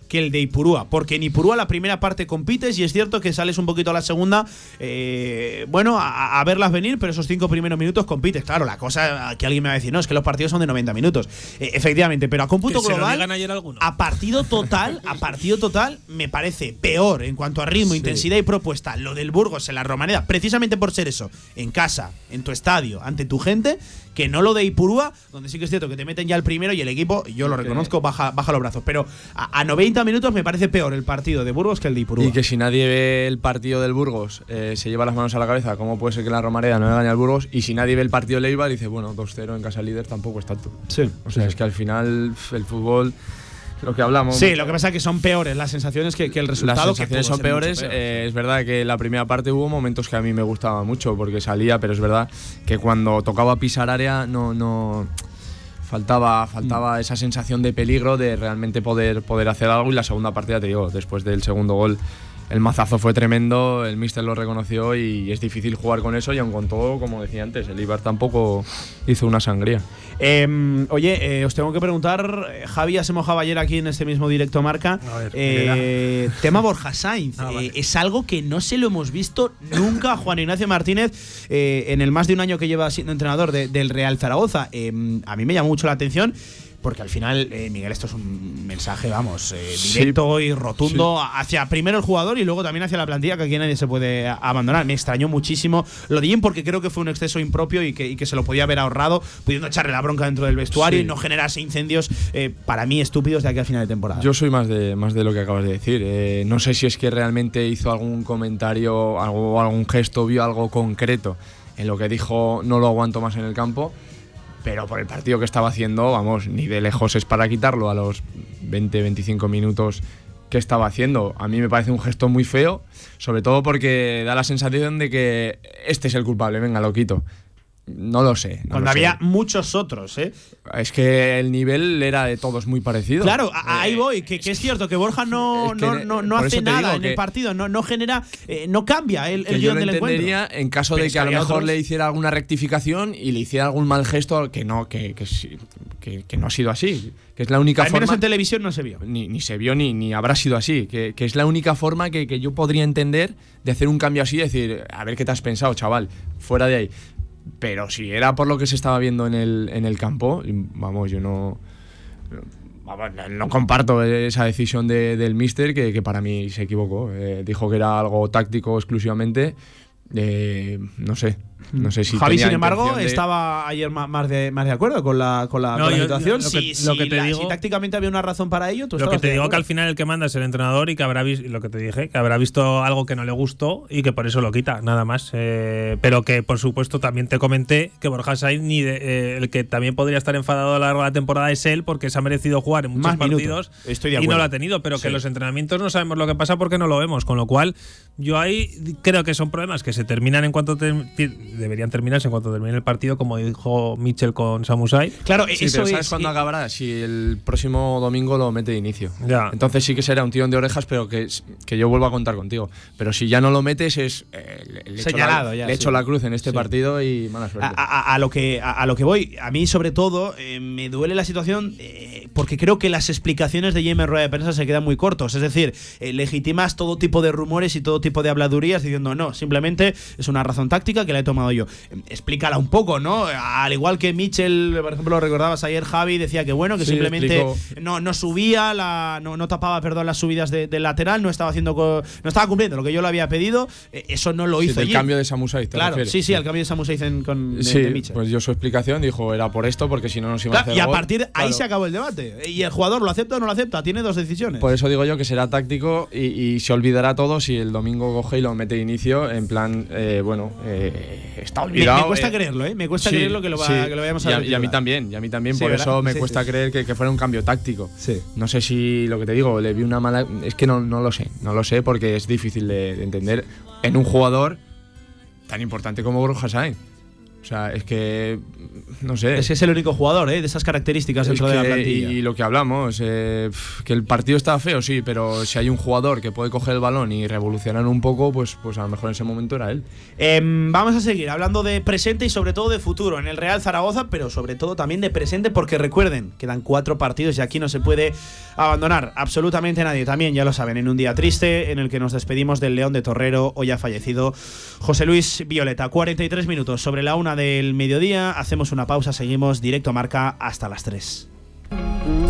que el de Ipurúa. Porque en Ipurúa la primera parte compites y es cierto que sales un poquito a la segunda, eh, bueno, a, a, verlas venir, pero esos cinco primeros minutos compites. Claro, la cosa que alguien me va a decir, no, es que los partidos son de 90 minutos. Eh, efectivamente, pero a cómputo global, ayer a partido total, a partido total, me parece peor en cuanto a ritmo, Sí. intensidad y propuesta. Lo del Burgos en la Romaneda, precisamente por ser eso, en casa, en tu estadio, ante tu gente, que no lo de Ipurúa, donde sí que es cierto que te meten ya el primero y el equipo, yo lo reconozco, baja, baja los brazos. Pero a, a 90 minutos me parece peor el partido de Burgos que el de Ipurúa. Y que si nadie ve el partido del Burgos, eh, se lleva las manos a la cabeza, ¿cómo puede ser que la Romareda no le gane al Burgos? Y si nadie ve el partido de Leibar, dice, bueno, 2-0 en casa líder tampoco es tanto. Sí. O sea, es que al final el fútbol lo que hablamos. Sí, lo que pasa es que son peores las sensaciones que, que el resultado. Las sensaciones que son peores. Eh, es verdad que la primera parte hubo momentos que a mí me gustaba mucho porque salía, pero es verdad que cuando tocaba pisar área no, no faltaba, faltaba esa sensación de peligro de realmente poder, poder hacer algo. Y la segunda parte, ya te digo, después del segundo gol el mazazo fue tremendo, el míster lo reconoció y es difícil jugar con eso y aun con todo, como decía antes, el Ibar tampoco hizo una sangría. Em, oye, eh, os tengo que preguntar, eh, Javi ya se mojaba ayer aquí en este mismo directo marca, eh, tema Borja Sainz, ah, es algo que no se lo hemos visto nunca a Juan Ignacio Martínez en el más de un año que lleva siendo entrenador del Real Zaragoza. Em, a mí me llamó mucho la atención porque al final, eh, Miguel, esto es un mensaje, vamos, eh, directo y rotundo hacia primero el jugador y luego también hacia la plantilla, que aquí nadie se puede abandonar. Me extrañó muchísimo lo de porque creo que fue un exceso impropio y que, se lo podía haber ahorrado, pudiendo echarle la bronca dentro del vestuario y no generarse incendios, eh, para mí, estúpidos de aquí al final de temporada. Yo soy más de, más de lo que acabas de decir. no sé si es que realmente hizo algún comentario, algo, algún gesto, vio algo concreto en lo que dijo no lo aguanto más en el campo pero por el partido que estaba haciendo, vamos, ni de lejos es para quitarlo a los 20, 25 minutos que estaba haciendo. A mí me parece un gesto muy feo, sobre todo porque da la sensación de que este es el culpable, venga, lo quito. No lo sé. Cuando había muchos otros, ¿eh? Es que el nivel era de todos muy parecido. Claro, ahí eh, voy, que, es cierto que Borja no, no, hace nada en el partido, no, no genera, eh, no cambia el, el guion del encuentro. en caso de que, a lo mejor le hiciera alguna rectificación y le hiciera algún mal gesto que no, que, que, no ha sido así. Que es la única Al forma. menos en televisión no se vio. Ni, ni se vio ni, ni habrá sido así. Que, es la única forma que, yo podría entender de hacer un cambio así, decir, a ver qué te has pensado, chaval, fuera de ahí. Pero si era por lo que se estaba viendo en el, en el campo, vamos, yo no. No comparto esa decisión del Mister que, que para mí se equivocó. Eh, dijo que era algo táctico exclusivamente. Eh, no sé, no sé si Javi, sin embargo, estaba ayer más de, más de acuerdo con la, con la, situación. Lo, que, te digo, si tácticamente había una razón para ello, Lo que te digo que al final el que manda es el entrenador y que habrá visto, lo que te dije, que habrá visto algo que no le gustó y que por eso lo quita, nada más. Eh, pero que por supuesto también te comenté que Borja Sainz, ni eh, el que también podría estar enfadado a lo largo de la temporada es él, porque se ha merecido jugar en muchos partidos y no lo ha tenido. Pero que en los entrenamientos no sabemos lo que pasa porque no lo vemos. Con lo cual, yo ahí creo que son problemas que se terminan en cuanto te deberían terminarse en cuanto termine el partido, como dijo Mitchell con Samusai. Claro, sí, eso pero ¿sabes cuándo acabará? Si el próximo domingo lo mete de inicio. Ya. Entonces sí que será un tirón de orejas, pero que, que yo vuelvo a contar contigo. Pero si ya no lo metes, es. Eh, le, Señalado, ya, le echo la cruz en este partido y mala suerte. A, lo, que, a, lo que voy, a mí sobre todo eh, me duele la situación eh, porque creo que las explicaciones de James Rueda de prensa se quedan muy cortos. Es decir, legitimas todo tipo de rumores y todo tipo de habladurías diciendo no, simplemente es una razón táctica que la he tomado yo. Explícala un poco, ¿no? Al igual que Mitchell, por ejemplo, lo recordabas ayer, Javi decía que bueno, que simplemente no, no subía, la, no, no, tapaba, perdón, las subidas del de lateral, no estaba haciendo no estaba cumpliendo lo que yo le había pedido, eh, eso no lo hizo. el cambio de Samu Claro, sí, sí, el cambio de Samu con sí, Mitchell. Pues yo su explicación dijo, era por esto, porque si no nos iba a hacer Y a partir de ahí se acabó el debate. Y el jugador lo acepta o no lo acepta, tiene dos decisiones. Por eso digo yo que será táctico y, se olvidará todo si el domingo coge y lo mete de inicio, en plan, eh, bueno, eh, está olvidado. Me, cuesta creerlo, ¿eh? Me cuesta creerlo que lo, vayamos a ver. Y a, mí también, y a mí también, por eso me cuesta creer que, fuera un cambio táctico. No sé si lo que te digo, le vi una mala. Es que no, no lo sé, no lo sé porque es difícil de, entender en un jugador tan importante como Borja Sainz. O sea, es que. No sé. Es que es el único jugador, ¿eh? De esas características dentro de la plantilla. Y lo que hablamos, eh, que el partido está feo, sí, pero si hay un jugador que puede coger el balón y revolucionar un poco, pues, pues a lo mejor en ese momento era él. Em, vamos a seguir hablando de presente y sobre todo de futuro en el Real Zaragoza, pero sobre todo también de presente, porque recuerden, quedan cuatro partidos y aquí no se puede abandonar absolutamente nadie. También, ya lo saben, en un día triste en el que nos despedimos del León de Torrero, hoy ha fallecido José Luis Violeta. 43 minutos sobre la una del mediodía. Hacemos una pausa, seguimos directo a marca hasta las 3.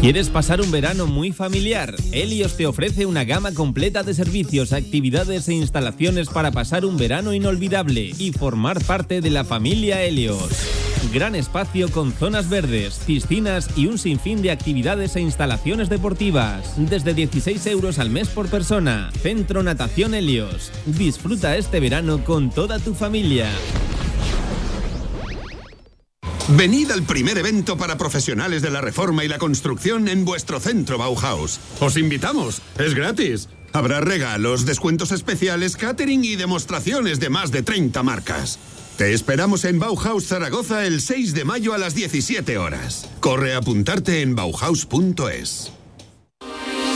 ¿Quieres pasar un verano muy familiar? Helios te ofrece una gama completa de servicios, actividades e instalaciones para pasar un verano inolvidable y formar parte de la familia Helios. Gran espacio con zonas verdes, piscinas y un sinfín de actividades e instalaciones deportivas. Desde 16 euros al mes por persona. Centro Natación Helios. Disfruta este verano con toda tu familia. Venid al primer evento para profesionales de la reforma y la construcción en vuestro centro Bauhaus. Os invitamos, es gratis. Habrá regalos, descuentos especiales, catering y demostraciones de más de 30 marcas. Te esperamos en Bauhaus Zaragoza el 6 de mayo a las 17 horas. Corre a apuntarte en bauhaus.es.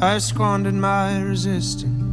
I squandered my resistance.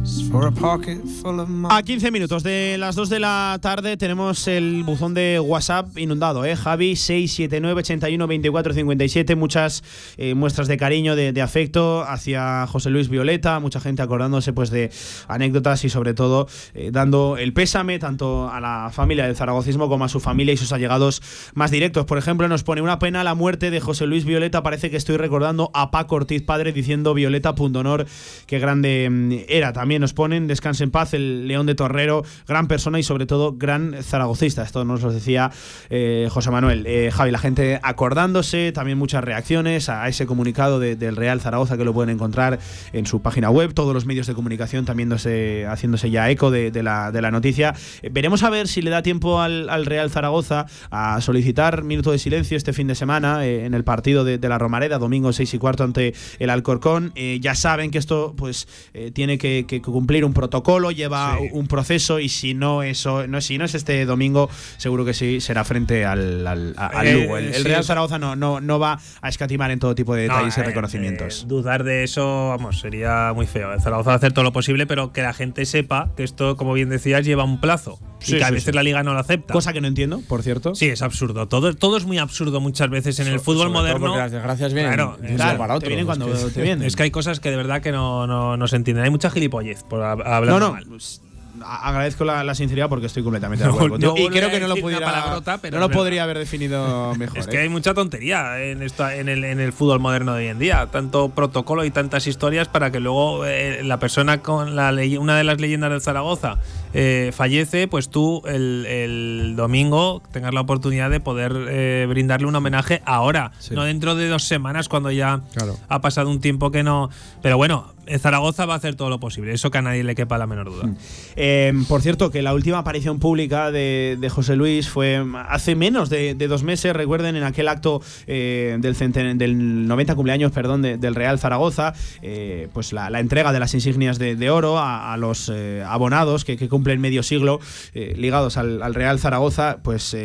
A 15 minutos de las 2 de la tarde tenemos el buzón de WhatsApp inundado, ¿eh? Javi 679 81 24 57. Muchas eh, muestras de cariño, de, afecto hacia José Luis Violeta. Mucha gente acordándose pues de anécdotas y sobre todo eh, dando el pésame tanto a la familia del zaragocismo como a su familia y sus allegados más directos. Por ejemplo, nos pone una pena la muerte de José Luis Violeta. Parece que estoy recordando a Paco Ortiz padre diciendo Violeta punto honor, qué grande mm, era. También nos ponen Descanse en paz, el León de Torrero, gran persona y sobre todo gran zaragocista. Esto nos lo decía eh, José Manuel. Eh, Javi, la gente acordándose, también muchas reacciones a ese comunicado del Real Zaragoza que lo pueden encontrar en su página web, todos los medios de comunicación también haciéndose ya eco de, la, de la, noticia. Eh, veremos a ver si le da tiempo al, Real Zaragoza a solicitar minuto de silencio este fin de semana en el partido de, la Romareda, domingo 6 y cuarto ante el Alcorcón. ya saben que esto pues tiene que cumplir un protocolo, lleva un proceso y si no eso no si no es este domingo, seguro que sí será frente al, al, eh, Lugo. El, Real Zaragoza no, no, no va a escatimar en todo tipo de detalles y eh, reconocimientos. Eh, dudar de eso, vamos, sería muy feo. El Zaragoza va a hacer todo lo posible, pero que la gente sepa que esto, como bien decías, lleva un plazo. Y que a veces la liga no lo acepta. Cosa que no entiendo, por cierto. Sí, es absurdo. Todo, todo es muy absurdo muchas veces en el fútbol moderno. las desgracias vienen, claro, para otro. Te cuando es que, te vienen. Es que hay cosas que de verdad que no, no, no se entienden. Hay mucha gilipollez por hablar no, no, pues, agradezco la, sinceridad porque estoy completamente de acuerdo. y creo que no lo, pudiera, no lo podría haber definido mejor. Es que ¿eh? hay mucha tontería en, en, el, en el fútbol moderno de hoy en día. Tanto protocolo y tantas historias para que luego eh, la persona con la una de las leyendas del Zaragoza eh, fallece, pues tú el, domingo tengas la oportunidad de poder brindarle un homenaje ahora, no dentro de dos semanas cuando ya ha pasado un tiempo que no. Pero bueno, Zaragoza va a hacer todo lo posible, eso que a nadie le quepa la menor duda. Mm. Em, por cierto, que la última aparición pública de, José Luis fue hace menos de, dos meses, recuerden, en aquel acto eh, del, del 90 cumpleaños perdón, del Real Zaragoza, eh, pues la, entrega de las insignias de, oro a, los eh, abonados que, cumplen medio siglo ligados al, Real Zaragoza, pues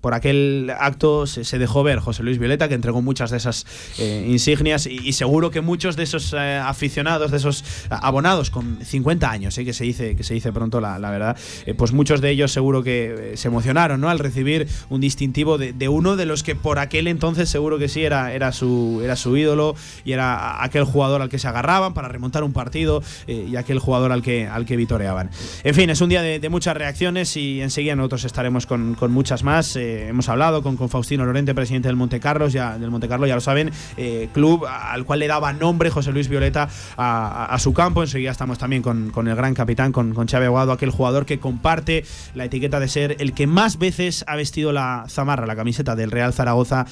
por aquel acto se, dejó ver José Luis Violeta, que entregó muchas de esas insignias y, y, seguro que muchos de esos aficionados de esos abonados con 50 años, ¿eh? que se dice que se dice pronto la, verdad, eh, pues muchos de ellos seguro que eh, se emocionaron ¿no? al recibir un distintivo de, uno de los que por aquel entonces seguro que sí era, era, su, era su ídolo y era aquel jugador al que se agarraban para remontar un partido y aquel jugador al que, al que vitoreaban. En fin, es un día de, muchas reacciones y enseguida nosotros estaremos con, muchas más. hemos hablado con, con Faustino Lorente, presidente del Monte Carlos, ya, del Monte Carlo, ya lo saben, club al cual le daba nombre José Luis Violeta a, su campo. Enseguida estamos también con, con el gran capitán, con, con Xavi Aguado, aquel jugador que comparte la etiqueta de ser el que más veces ha vestido la zamarra, la camiseta del Real Zaragoza,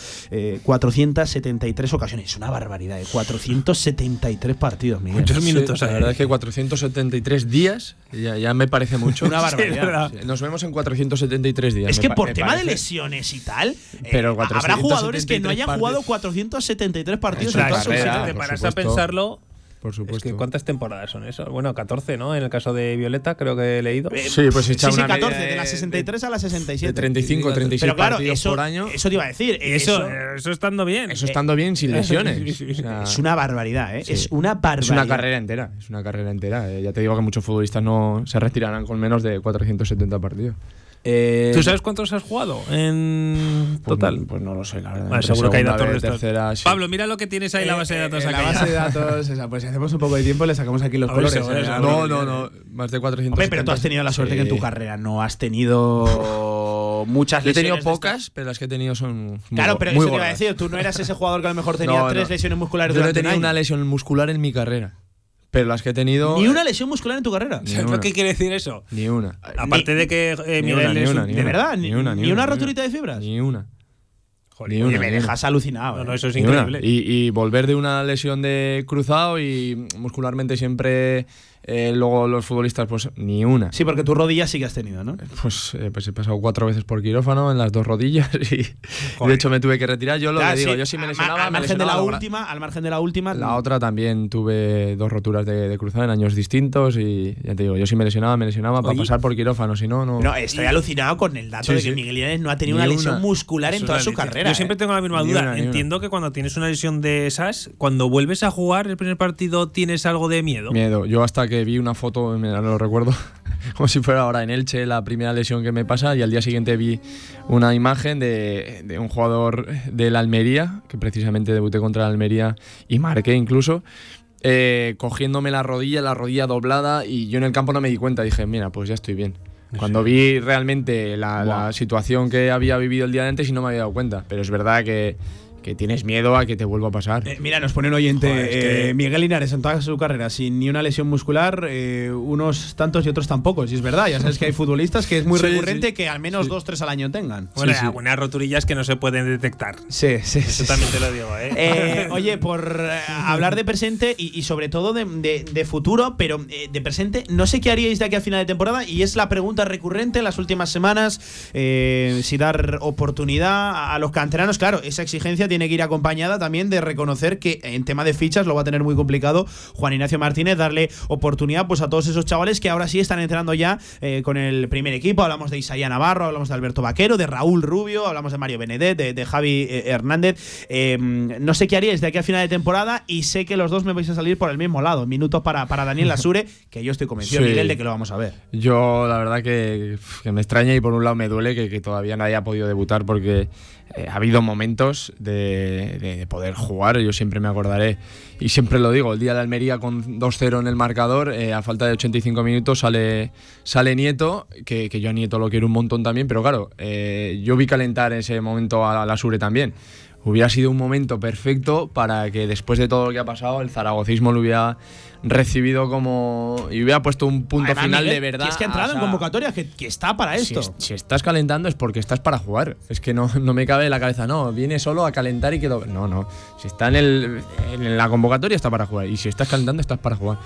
473 eh, ocasiones. Es una barbaridad, ¿eh? 473 partidos, Miguel. Muchos minutos. la verdad es que 473 días ya, me parece mucho. una barbaridad. Nos vemos en 473 días. Es que por tema de lesiones y tal, eh, pero habrá jugadores que no hayan jugado 473 partidos en toda su vida. Te paras a pensarlo por supuesto. ¿Cuántas temporadas son eso? Bueno, 14, ¿no? En el caso de Violeta, creo que he leído. Sí, pues sí, sí, 14, de, las 63 a las 67. De 35, 36 Pero claro, eso, por año. Eso te iba a decir. Eso, eso, estando bien. Eso estando bien, sin lesiones. es una barbaridad, ¿eh? Es una barbaridad. Es una carrera entera. Es una carrera entera. Eh, ya te digo que muchos futbolistas no se retirarán con menos de 470 partidos. Eh, ¿Tú sabes cuántos has jugado en pues total? Pues, no lo sé, la verdad. seguro que hay datos de tercera, Pablo, mira lo que tienes ahí en la base de eh, datos. En la base de datos, pues si hacemos un poco de tiempo le sacamos aquí los colores. no, no, no, más de 400. Hombre, pero tú has tenido la suerte que en tu carrera no has tenido muchas lesiones. He tenido pocas, pero las que he tenido son muy Claro, pero eso te iba a decir, tú no eras ese jugador que a lo mejor tenía tres lesiones musculares Yo no he tenido una lesión muscular en mi carrera. Pero las que he tenido. ¿Ni una lesión muscular en tu carrera? ¿Sabes qué quiere decir eso? Ni una. Aparte de que eh, ni una, ni una, ¿De verdad? ¿Ni, una, ni, una, roturita de fibras? Ni una. Joder, ni una, me dejas alucinado. No, no, ¿eh? eso es increíble. Y, y, volver de una lesión de cruzado y muscularmente siempre eh, luego los futbolistas, pues ni una. Sí, porque tu rodilla sí que has tenido, ¿no? Pues, eh, pues he pasado cuatro veces por quirófano en las dos rodillas y de hecho me tuve que retirar. Yo lo que digo, yo sí me lesionaba. Al, margen de la última, al margen de la última. La otra también tuve dos roturas de, cruzado en años distintos y ya te digo, yo sí me lesionaba, me lesionaba para pasar por quirófano, si no, no. No, estoy alucinado con el dato de que Miguel Illanes no ha tenido una lesión muscular en toda su carrera. Yo siempre ¿eh? tengo la misma duda. Entiendo que cuando tienes una lesión de esas, cuando vuelves a jugar el primer partido, tienes algo de miedo. Miedo. Yo hasta que vi una foto me lo recuerdo como si fuera ahora en Elche la primera lesión que me pasa y al día siguiente vi una imagen de, un jugador de la Almería, que precisamente debuté contra la Almería y marqué incluso, eh, cogiéndome la rodilla, la rodilla doblada y yo en el campo no me di cuenta, dije, mira, pues ya estoy bien. Cuando vi realmente la, la situación que había vivido el día de antes y no me había dado cuenta, pero es verdad que que tienes miedo a que te vuelva a pasar. Eh, mira, nos pone un oyente, eh, Miguel Linares en toda su carrera, sin ni una lesión muscular, eh, unos tantos y otros tampoco. Y es verdad, ya sabes que hay futbolistas que es muy recurrente que al menos dos, tres al año tengan. Bueno, algunas roturillas que no se pueden detectar. Sí, sí. Eso también te lo digo, ¿eh? oye, por hablar de presente y, sobre todo de, futuro, pero de presente, no sé qué haríais de aquí a final de temporada y es la pregunta recurrente en las últimas semanas, si dar oportunidad a los canteranos. Claro, esa exigencia tiene que ir acompañada también de reconocer que en tema de fichas lo va a tener muy complicado Juan Ignacio Martínez, darle oportunidad pues a todos esos chavales que ahora sí están entrenando ya eh, con el primer equipo. Hablamos de Isaías Navarro, hablamos de Alberto Vaquero, de Raúl Rubio, hablamos de Mario Benedet, de, Javi eh, Hernández. Eh, no sé qué haríais de aquí a final de temporada y sé que los dos me vais a salir por el mismo lado. Minutos para, para Daniel Lasure, que yo estoy convencido, Miguel, de que lo vamos a ver. Yo, la verdad, que, me extraña y por un lado me duele que, que todavía nadie ha podido debutar porque eh, ha habido momentos de, poder jugar, yo siempre me acordaré, y siempre lo digo, el día de Almería con 2-0 en el marcador, eh, a falta de 85 minutos sale, sale Nieto, que, yo a Nieto lo quiero un montón también, pero claro, eh, yo vi calentar en ese momento a la Sure también. Hubiera sido un momento perfecto para que después de todo lo que ha pasado, el zaragocismo lo hubiera recibido como. y hubiera puesto un punto final de verdad. es que ha entrado en convocatoria, que, está para esto. Si, estás calentando es porque estás para jugar. Es que no, no me cabe en la cabeza, no, viene solo a calentar y quedó. No, no. Si está en, el, en la convocatoria está para jugar. Y si estás calentando, estás para jugar.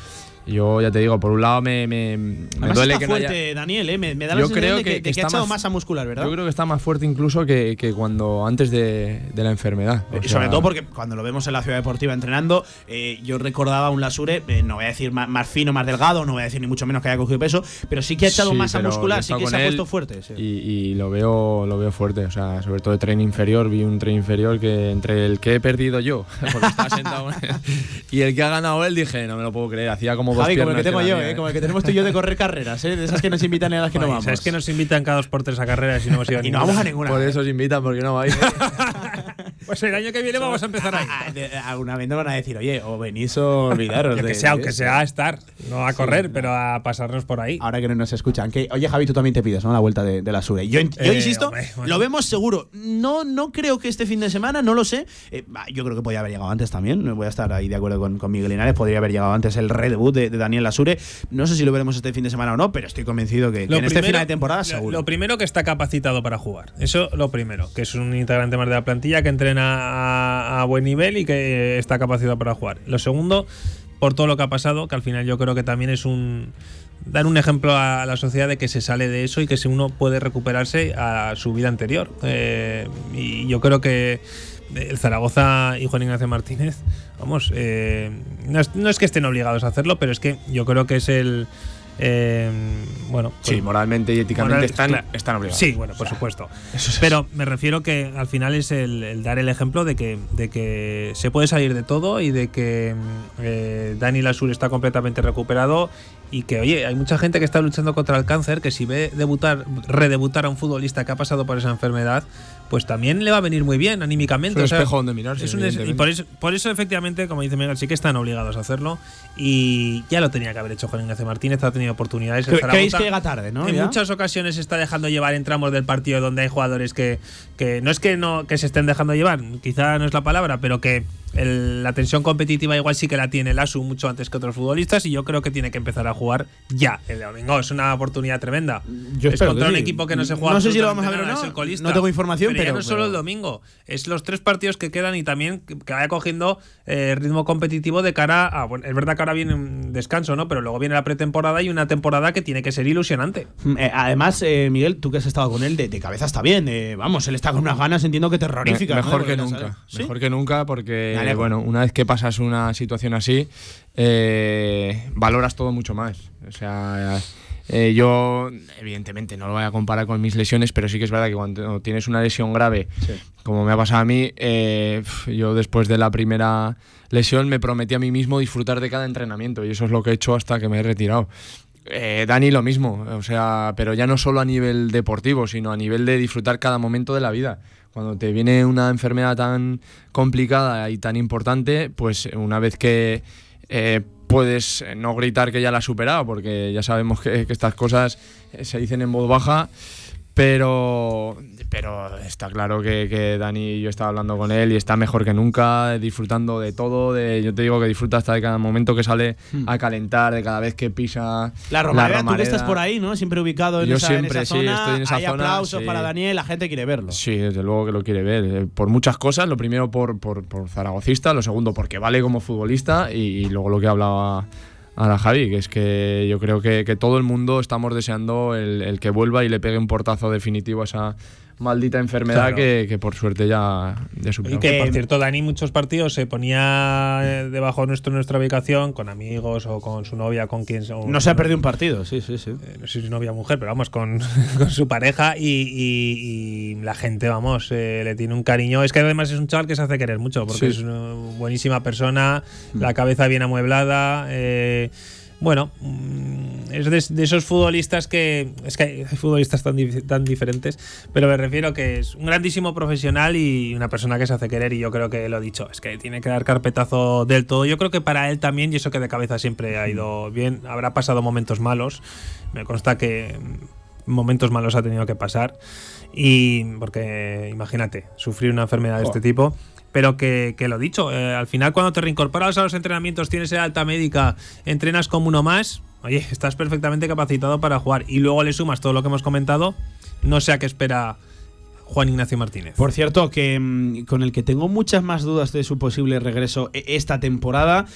Yo ya te digo, por un lado me, me, me duele está que fuerte, Daniel, ¿eh? me, da la yo creo que, que, ha echado masa muscular, ¿verdad? Yo creo que está más fuerte incluso que, que cuando antes de, de la enfermedad. Y sobre todo porque cuando lo vemos en la ciudad deportiva entrenando, eh, yo recordaba un Lasure, eh, no voy a decir más, fino, más delgado, no voy a decir ni mucho menos que haya cogido peso, pero sí que ha echado masa muscular, sí que se ha puesto fuerte. Y, y, lo veo lo veo fuerte, o sea, sobre todo de tren inferior, vi un tren inferior que entre el que he perdido yo, porque estaba sentado, y el que ha ganado él, dije, no me lo puedo creer, hacía como dos Javi, piernas. Como el que tengo yo, ¿eh? como el que tenemos tú y yo de correr carreras, ¿eh? de esas que nos invitan y a las que no vamos. Es que nos invitan cada dos por tres a carreras y no hemos ido a Y no vamos a ninguna. Por eso os invitan, porque no vais. Pues el año que viene vamos a empezar ahí. Ah, Alguna vez nos van a decir, oye, o venís o olvidaros. Yo de- que sea, aunque sea a estar, no a correr, pero a pasarnos por ahí. Ahora que no nos escuchan. Que, oye, Javi, tú también te pides, ¿no? La vuelta de, de la Sure. Yo, yo Eh, insisto, hombre, bueno. lo vemos seguro. No, no creo que este fin de semana, no lo sé. Eh, yo creo que podía haber llegado antes también. Voy a estar ahí de acuerdo con, con Miguel Linares. Podría haber llegado antes el redebut de, de Daniel Lasure. No sé si lo veremos este fin de semana o no, pero estoy convencido que, que en este final de temporada seguro. Lo primero que está capacitado para jugar. Eso lo primero, que es un integrante más de la plantilla que entrena a, buen nivel y que está capacitado para jugar. Lo segundo, por todo lo que ha pasado, que al final yo creo que también es un dar un ejemplo a la sociedad de que se sale de eso y que si uno puede recuperarse a su vida anterior. Eh, y yo creo que el Zaragoza y Juan Ignacio Martínez, vamos, eh, no es que estén obligados a hacerlo, pero es que yo creo que es el eh, bueno, Sí, pues- moralmente y éticamente Moral- están, claro. están obligados. Sí, bueno, por supuesto. eso es Pero me refiero que al final es el, el dar el ejemplo de que, de que se puede salir de todo y de que eh, Dani Lasur está completamente recuperado y que, oye, hay mucha gente que está luchando contra el cáncer que si ve debutar, redebutar a un futbolista que ha pasado por esa enfermedad, pues también le va a venir muy bien anímicamente. Es un O sea, espejo donde mirarse, es un es- y por eso, por eso, efectivamente, como dice Miguel, sí que están obligados a hacerlo y ya lo tenía que haber hecho Juan Ignacio Martínez, ha tenido oportunidades. Cre- creéis que llega tarde, ¿no? En Ya. muchas ocasiones se está dejando llevar en tramos del partido donde hay jugadores que, que no es que no que se estén dejando llevar, quizá no es la palabra, pero que el- la tensión competitiva igual sí que la tiene el ASU mucho antes que otros futbolistas y yo creo que tiene que empezar a jugar ya el domingo. Es una oportunidad tremenda. Yo es contra un sí. equipo que no se juega No sé si lo vamos a ver o no, no tengo información, pero- no es solo pero- el domingo, es los tres partidos que quedan y también que vaya cogiendo eh, ritmo competitivo de cara a. Bueno, es verdad que ahora viene un descanso, ¿no? Pero luego viene la pretemporada y una temporada que tiene que ser ilusionante. Eh, además, eh, Miguel, tú que has estado con él, de, de cabeza está bien. eh, vamos, él está con unas ganas, entiendo que terroríficas. Me- mejor que nunca. Mejor que nunca porque, bueno, una vez que pasas una situación así, eh, valoras todo mucho más. O sea, eh, yo, evidentemente, no lo voy a comparar con mis lesiones, pero sí que es verdad que cuando tienes una lesión grave, como me ha pasado a mí, eh, yo después de la primera lesión me prometí a mí mismo disfrutar de cada entrenamiento y eso es lo que he hecho hasta que me he retirado. Eh, Dani lo mismo, o sea, pero ya no solo a nivel deportivo, sino a nivel de disfrutar cada momento de la vida. Cuando te viene una enfermedad tan complicada y tan importante, pues una vez que eh, puedes no gritar que ya la has superado, porque ya sabemos que, que estas cosas eh, se dicen en voz baja, pero, pero está claro que, que Dani, yo estaba hablando con él y está mejor que nunca, disfrutando de todo. De, yo te digo que disfruta hasta de cada momento que sale a calentar, de cada vez que pisa La Romareda, tú que estás por ahí, ¿no? Siempre ubicado en, Yo esa, en siempre, esa sí, zona. estoy en esa Hay zona, aplausos sí. para Daniel, la gente quiere verlo. Sí, desde luego que lo quiere ver. Eh, Por muchas cosas. Lo primero por, por, por zaragocista, lo segundo porque vale como futbolista y, y luego lo que hablaba ahora Javi, que es que yo creo que, que todo el mundo estamos deseando el, el que vuelva y le pegue un portazo definitivo a esa maldita enfermedad Claro. que, que por suerte ya, ya Y superó. que, por cierto, Dani muchos partidos se ponía eh, debajo de nuestro, nuestra ubicación con amigos o con su novia, con quien. No se ha perdido un partido, sí, sí, sí. no sé si novia o mujer, pero vamos, con, con su pareja y, y- y la gente, vamos, eh, le tiene un cariño. Es que además es un chaval que se hace querer mucho, porque Sí. es una buenísima persona, la cabeza bien amueblada. eh, bueno, mm, es de, de esos futbolistas que. Es que hay futbolistas tan, tan diferentes, pero me refiero que es un grandísimo profesional y una persona que se hace querer. Y yo creo que lo he dicho, es que tiene que dar carpetazo del todo. Yo creo que para él también, y eso que de cabeza siempre ha ido bien, habrá pasado momentos malos. Me consta que momentos malos ha tenido que pasar. Y porque, imagínate, sufrir una enfermedad de este tipo. Pero que, que lo dicho, eh, al final cuando te reincorporas a los entrenamientos, tienes el alta médica, entrenas como uno más, oye, estás perfectamente capacitado para jugar. Y luego le sumas todo lo que hemos comentado, no sé a qué espera Juan Ignacio Martínez. Por cierto, que mm, con el que tengo muchas más dudas de su posible regreso e- esta temporada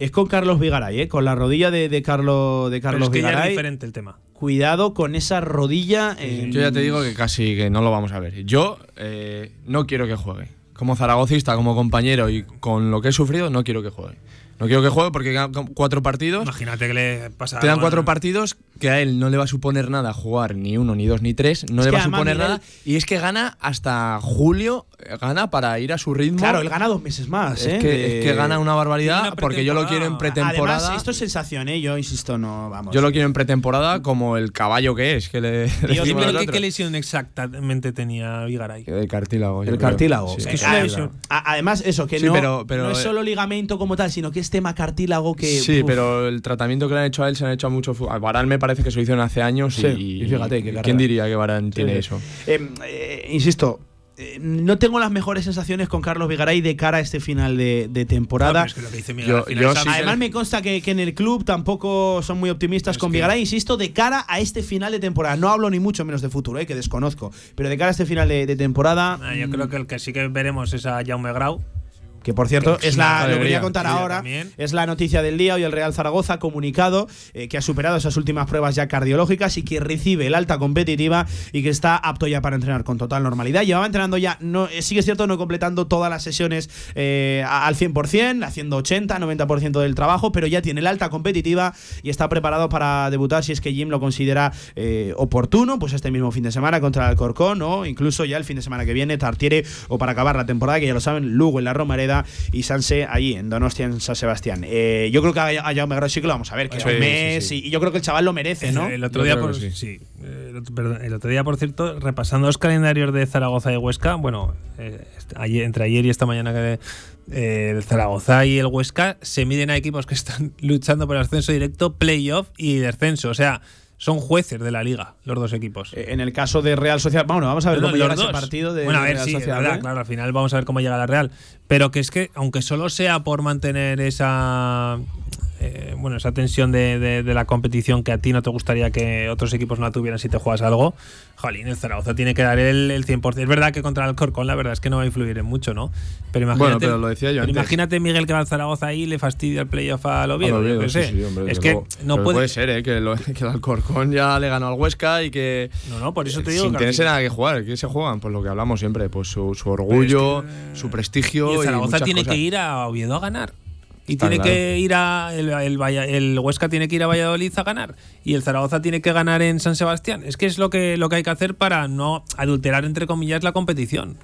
es con Carlos Vigaray, ¿eh? con la rodilla de, de, Carlo- de Pero Carlos es que ya es Vigaray. diferente el tema. Cuidado con esa rodilla. eh, Yo ya te digo que casi que no lo vamos a ver. Yo eh, no quiero que juegue. Como zaragocista, como compañero y con lo que he sufrido, no quiero que juegue. No quiero que juegue porque quedan cuatro partidos. Imagínate que le pasa. Te dan cuatro partidos que a él no le va a suponer nada jugar ni uno, ni dos, ni tres. No Es le va a suponer Miguel- nada. Y es que gana hasta julio, gana para ir a su ritmo. Claro, él gana dos meses más. Es, ¿eh? que, De- es que gana una barbaridad una porque yo lo quiero en pretemporada. Además, esto es sensación, ¿eh? Yo insisto, no, vamos. yo lo quiero en pretemporada como el caballo que es. Que le, Tío, decimos dime qué, qué lesión exactamente tenía Vigaray. El cartílago. El creo. cartílago. Sí. Es que es Ah, una Además, eso, que Sí, no, pero- pero, no es eh, solo ligamento como tal, sino que es tema cartílago que. Sí, uf, pero el tratamiento que le han hecho a él se han hecho a muchos. A Varane me parece que se lo hicieron hace años Sí, y, y fíjate qué ¿Quién diría que Varane tiene sí. eso? Eh, eh, insisto. eh, No tengo las mejores sensaciones con Carlos Vigaray de cara a este final de, de temporada. Además, me consta que, que en el club tampoco son muy optimistas Es con que- Vigaray, insisto, de cara a este final de temporada. No hablo ni mucho menos de futuro, eh, que desconozco. Pero de cara a este final de, de temporada. Ah, yo creo que el que sí que veremos es a Jaume Grau. Que por cierto, es es la, lo que voy a alegría. contar ahora, también. es la noticia del día. Hoy el Real Zaragoza ha comunicado eh, que ha superado esas últimas pruebas ya cardiológicas y que recibe el alta competitiva y que está apto ya para entrenar con total normalidad. Llevaba entrenando ya, no, eh, sí que es cierto, no completando todas las sesiones eh, al 100%, haciendo 80, 90% del trabajo, pero ya tiene el alta competitiva y está preparado para debutar si es que Jim lo considera eh, oportuno, pues este mismo fin de semana contra el Alcorcón o incluso ya el fin de semana que viene, Tartiere o para acabar la temporada, que ya lo saben, Lugo en la Romareda y Sanse allí en Donostia en San Sebastián. Eh, yo creo que a, a Jaume Grau sí que lo vamos a ver, que es un mes sí. Y, y yo creo que el chaval lo merece, ¿no? El otro Yo día, por, que sí. el, otro, perdón, el otro día, por cierto, repasando los calendarios de Zaragoza y Huesca, bueno, eh, ayer- entre ayer y esta mañana que eh, el Zaragoza y el Huesca se miden a equipos que están luchando por el ascenso directo, playoff y descenso. O sea, son jueces de la liga, los dos equipos. Eh, En el caso de Real Sociedad, bueno, vamos a ver No, cómo llega ese dos. partido de Bueno, a ver, Real sí, Sociedad. verdad, ¿eh? claro, al final vamos a ver cómo llega la Real. Pero que es que, aunque solo sea por mantener esa. Eh, bueno, esa tensión de, de- de la competición que a ti no te gustaría que otros equipos no la tuvieran si te juegas algo, jolín, el Zaragoza tiene que dar el, el 100%. Es verdad que contra el Alcorcón la verdad es que no va a influir en mucho, ¿no? Pero imagínate, Bueno, pero lo decía yo pero antes. imagínate Miguel que va al Zaragoza ahí y le fastidia el playoff al Oviedo. Yo qué sí, sé. sí, hombre, es que luego. no puede, ser, ¿eh? que, lo- que el Alcorcón ya le ganó al Huesca y que. No, no, por eso te digo Sin tenerse nada que jugar. ¿Qué se juegan? Pues lo que hablamos siempre. Pues su, su orgullo, su prestigio. Y el Zaragoza tiene cosas. que ir a Oviedo a ganar. Y Está tiene claro. que ir a. El, el Huesca tiene que ir a Valladolid a ganar. Y el Zaragoza tiene que ganar en San Sebastián. Es que es lo que, lo que hay que hacer para no adulterar, entre comillas, la competición.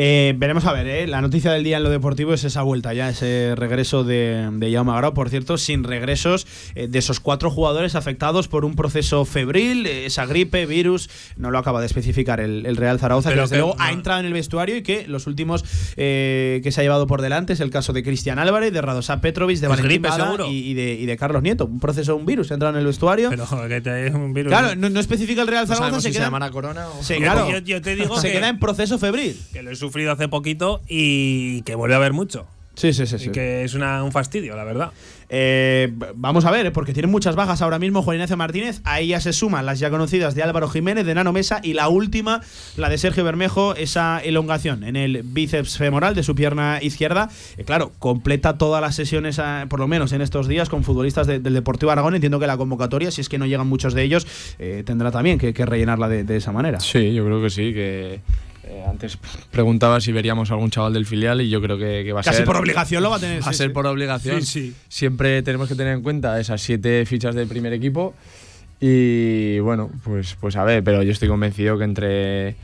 Eh, veremos a ver, ¿eh? la noticia del día en lo deportivo es esa vuelta ya, ese regreso de, de Jaume Grau, por cierto, sin regresos eh, de esos cuatro jugadores afectados por un proceso febril, eh, esa gripe, virus, no lo acaba de especificar el, el Real Zaragoza, Pero que desde que luego no- ha entrado en el vestuario y que los últimos eh, que se ha llevado por delante es el caso de Cristian Álvarez, de Radosa Petrovic, de Es Valentín gripe, Bada y, y de, y de Carlos Nieto, un proceso, un virus, ha entrado en el vestuario. Pero que te un virus. Claro, no, no especifica el Real No Zaragoza, sabemos se si se queda, llamará Corona o. se, Yo- claro, yo- yo te digo se que- queda en proceso febril. Que lo sufrido hace poquito y que vuelve a haber mucho. Sí, sí, sí. Y sí. que es una- un fastidio, la verdad. Eh, vamos a ver, eh, porque tienen muchas bajas ahora mismo Juan Ignacio Martínez. A ellas se suman las ya conocidas de Álvaro Jiménez, de Nano Mesa y la última, la de Sergio Bermejo, esa elongación en el bíceps femoral de su pierna izquierda. Eh, claro, completa todas las sesiones, ah, por lo menos en estos días, con futbolistas de- del Deportivo Aragón. Entiendo que la convocatoria, si es que no llegan muchos de ellos, eh, tendrá también que, que rellenarla de, de esa manera. Sí, yo creo que sí, que eh, antes preguntaba si veríamos algún chaval del filial y yo creo que, que va a Casi ser. por obligación lo va a tener. Va a sí, ser sí. por obligación. Sí. Siempre tenemos que tener en cuenta esas siete fichas del primer equipo. Y bueno, pues, pues a ver, pero yo estoy convencido que entre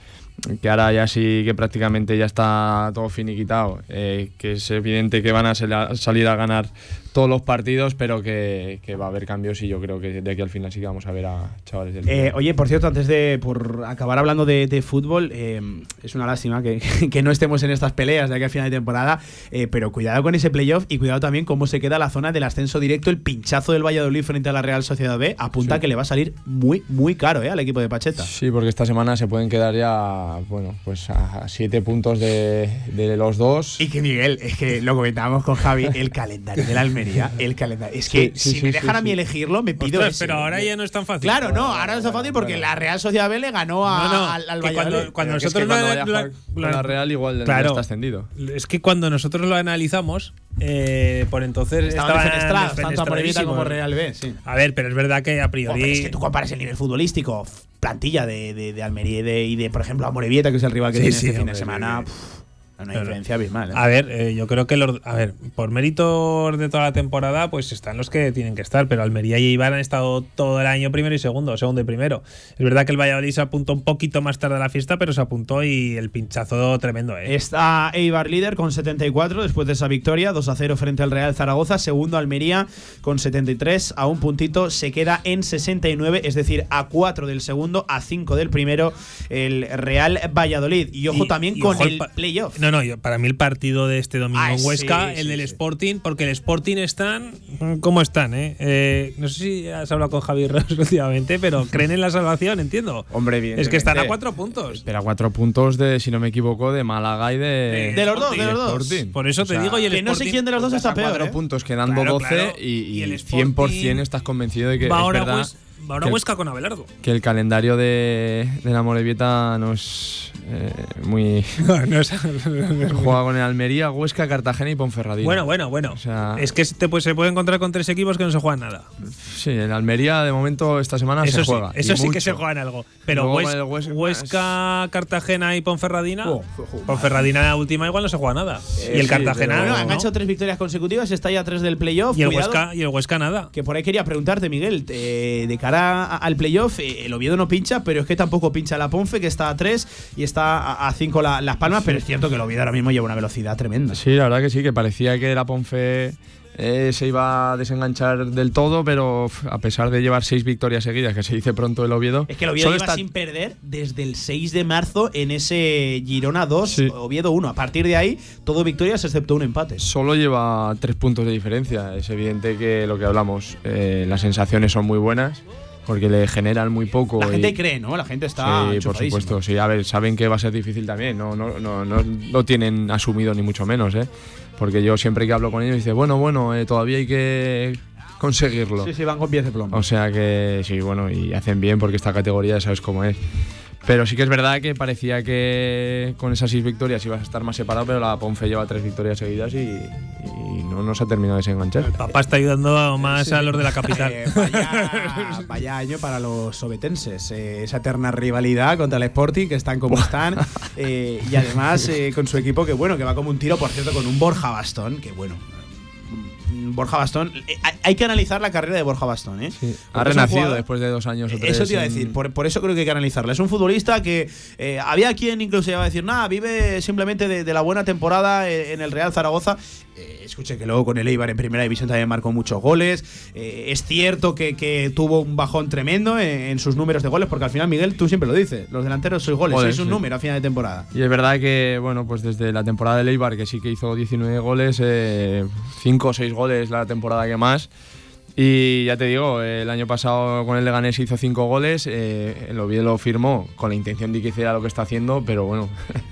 que ahora ya sí que prácticamente ya está todo finiquitado, eh, que es evidente que van a salir a ganar todos los partidos, pero que, que va a haber cambios y yo creo que de aquí al final sí que vamos a ver a chavales del Eh, oye, por cierto, antes de por acabar hablando de, de fútbol, eh, es una lástima que, que no estemos en estas peleas de aquí a final de temporada, eh, pero cuidado con ese playoff y cuidado también cómo se queda la zona del ascenso directo, el pinchazo del Valladolid frente a la Real Sociedad B, apunta Sí. que le va a salir muy, muy caro eh, al equipo de Pacheta. Sí, porque esta semana se pueden quedar ya, bueno, pues a siete puntos de, de los dos. Y que Miguel, es que lo comentábamos con Javi, el calendario de la El calendario. Es que Sí, sí, si sí, me sí, dejan a mí sí. elegirlo, me pido Ostras, ese. pero ahora ya no es tan fácil. Claro, no, ahora no está fácil porque la Real Sociedad B le ganó a- No, no, al, al Valladolid. cuando, es nosotros que cuando la Real igual Claro. está ascendido. Es que cuando nosotros lo analizamos, eh, por entonces Estaban tanto Amorebieta como. Real B, sí. A ver, pero es verdad que a priori. Hombre, es que tú comparas el nivel futbolístico, plantilla de, de, de Almería y de, y de, por ejemplo, Amorebieta, que es el rival que Sí, tiene sí, este fin de semana. sí, pf, Una no. diferencia abismal. ¿eh? A ver, eh, yo creo que los, a ver, por méritos de toda la temporada, pues están los que tienen que estar, pero Almería y Eibar han estado todo el año primero y segundo, segundo y primero. Es verdad que el Valladolid se apuntó un poquito más tarde a la fiesta, pero se apuntó y el pinchazo tremendo, ¿eh? Está Eibar líder con 74 después de esa victoria, 2 a 0 frente al Real Zaragoza. Segundo Almería con 73, a un puntito se queda en 69, es decir, a 4 del segundo, a 5 del primero, el Real Valladolid. Y ojo Y- también y con ojo el playoff. No, no, yo- para mí el partido de este domingo Ah, en Huesca, sí, el del sí. Sporting, porque el Sporting están. ¿Cómo están, eh? Eh, No sé si has hablado con Javier Ros últimamente, pero creen en la salvación, entiendo. Hombre, Es que están a cuatro puntos. Pero a cuatro puntos de, si no me equivoco, de Málaga y de. De los dos, de los dos. Sporting. Por eso O te digo, y el que no sé quién de los dos estás está a peor. cuatro ¿eh? puntos, quedando Claro, 12 claro. y, Y el y Sporting 100% estás convencido de que va es ahora, verdad va ahora el- Huesca con Abelardo. que el calendario de, de la Morevieta no es eh, muy. No es- Juega con el Almería, Huesca, Cartagena y Ponferradina. bueno, bueno, bueno. O sea, es que te, pues, se puede encontrar con tres equipos que no se juegan nada. sí, el Almería de momento esta semana eso se sí, juega. y eso sí que se juegan algo. Pero Hues- Huesca- Cartagena y Ponferradina. Oh, Ponferradina la última igual no se juega nada. y el sí, Cartagena. No, no, no. ha enganchado tres victorias consecutivas, está ya a tres del playoff. y, el cuidado. Huesca, y el Huesca nada. Que por ahí quería preguntarte, Miguel, eh, de cara al playoff, eh, el Oviedo no pincha, pero es que tampoco pincha la Ponfe, que está a 3 y está a 5 Las Palmas, pero es cierto que el Oviedo ahora mismo lleva una velocidad tremenda. Sí, la verdad que sí, que parecía que la Ponfe eh, se iba a desenganchar del todo, pero a pesar de llevar seis victorias seguidas, que se dice pronto el Oviedo. Es que el Oviedo lleva está- sin perder desde el 6 de marzo en ese Girona 2, Sí. Oviedo 1. A partir de ahí, todo victorias excepto un empate. Solo lleva tres puntos de diferencia. Es evidente que lo que hablamos, eh, las sensaciones son muy buenas, porque le generan muy poco. La gente y- cree, ¿no? La gente está. Sí, por supuesto. Sí, a ver, saben que va a ser difícil también. No, no, no, no lo tienen asumido ni mucho menos, ¿eh? Porque yo siempre que hablo con ellos dice, bueno, bueno, eh, todavía hay que conseguirlo. Sí, sí, van con pies de plomo. O sea que sí, bueno, y hacen bien porque esta categoría ya sabes cómo es. Pero sí que es verdad que parecía que con esas seis victorias ibas a estar más separado, pero la Ponfe lleva tres victorias seguidas y, y no nos ha terminado de desenganchar. Papá está ayudando más a los de la capital. Eh, vaya, vaya año para los sobetenses. eh, esa eterna rivalidad contra el Sporting, que están como están. eh, y además eh, con su equipo, que bueno, que va como un tiro, por cierto, con un Borja Bastón, que bueno. Borja Bastón, eh, hay- que analizar la carrera de Borja Bastón, ¿eh? Ha es renacido jugador- después de dos años o tres. Eso te iba a decir, por, por eso creo que hay que analizarla. Es un futbolista que eh, había quien incluso iba a decir, nada, vive simplemente de, de la buena temporada eh, en el Real Zaragoza. Eh, escuché que luego con el Eibar en primera división también marcó muchos goles. Eh, es cierto que, que tuvo un bajón tremendo en, en sus números de goles, porque al final, Miguel, tú siempre lo dices, los delanteros sois goles, Goles, sois un sí. número a final de temporada. Y es verdad que, bueno, pues desde la temporada de Eibar, que sí que hizo 19 goles, 5 o 6 goles la temporada que más. Y ya te digo, el año pasado con el Leganés hizo 5 goles, eh, el Oviedo lo firmó con la intención de que hiciera lo que está haciendo, pero bueno,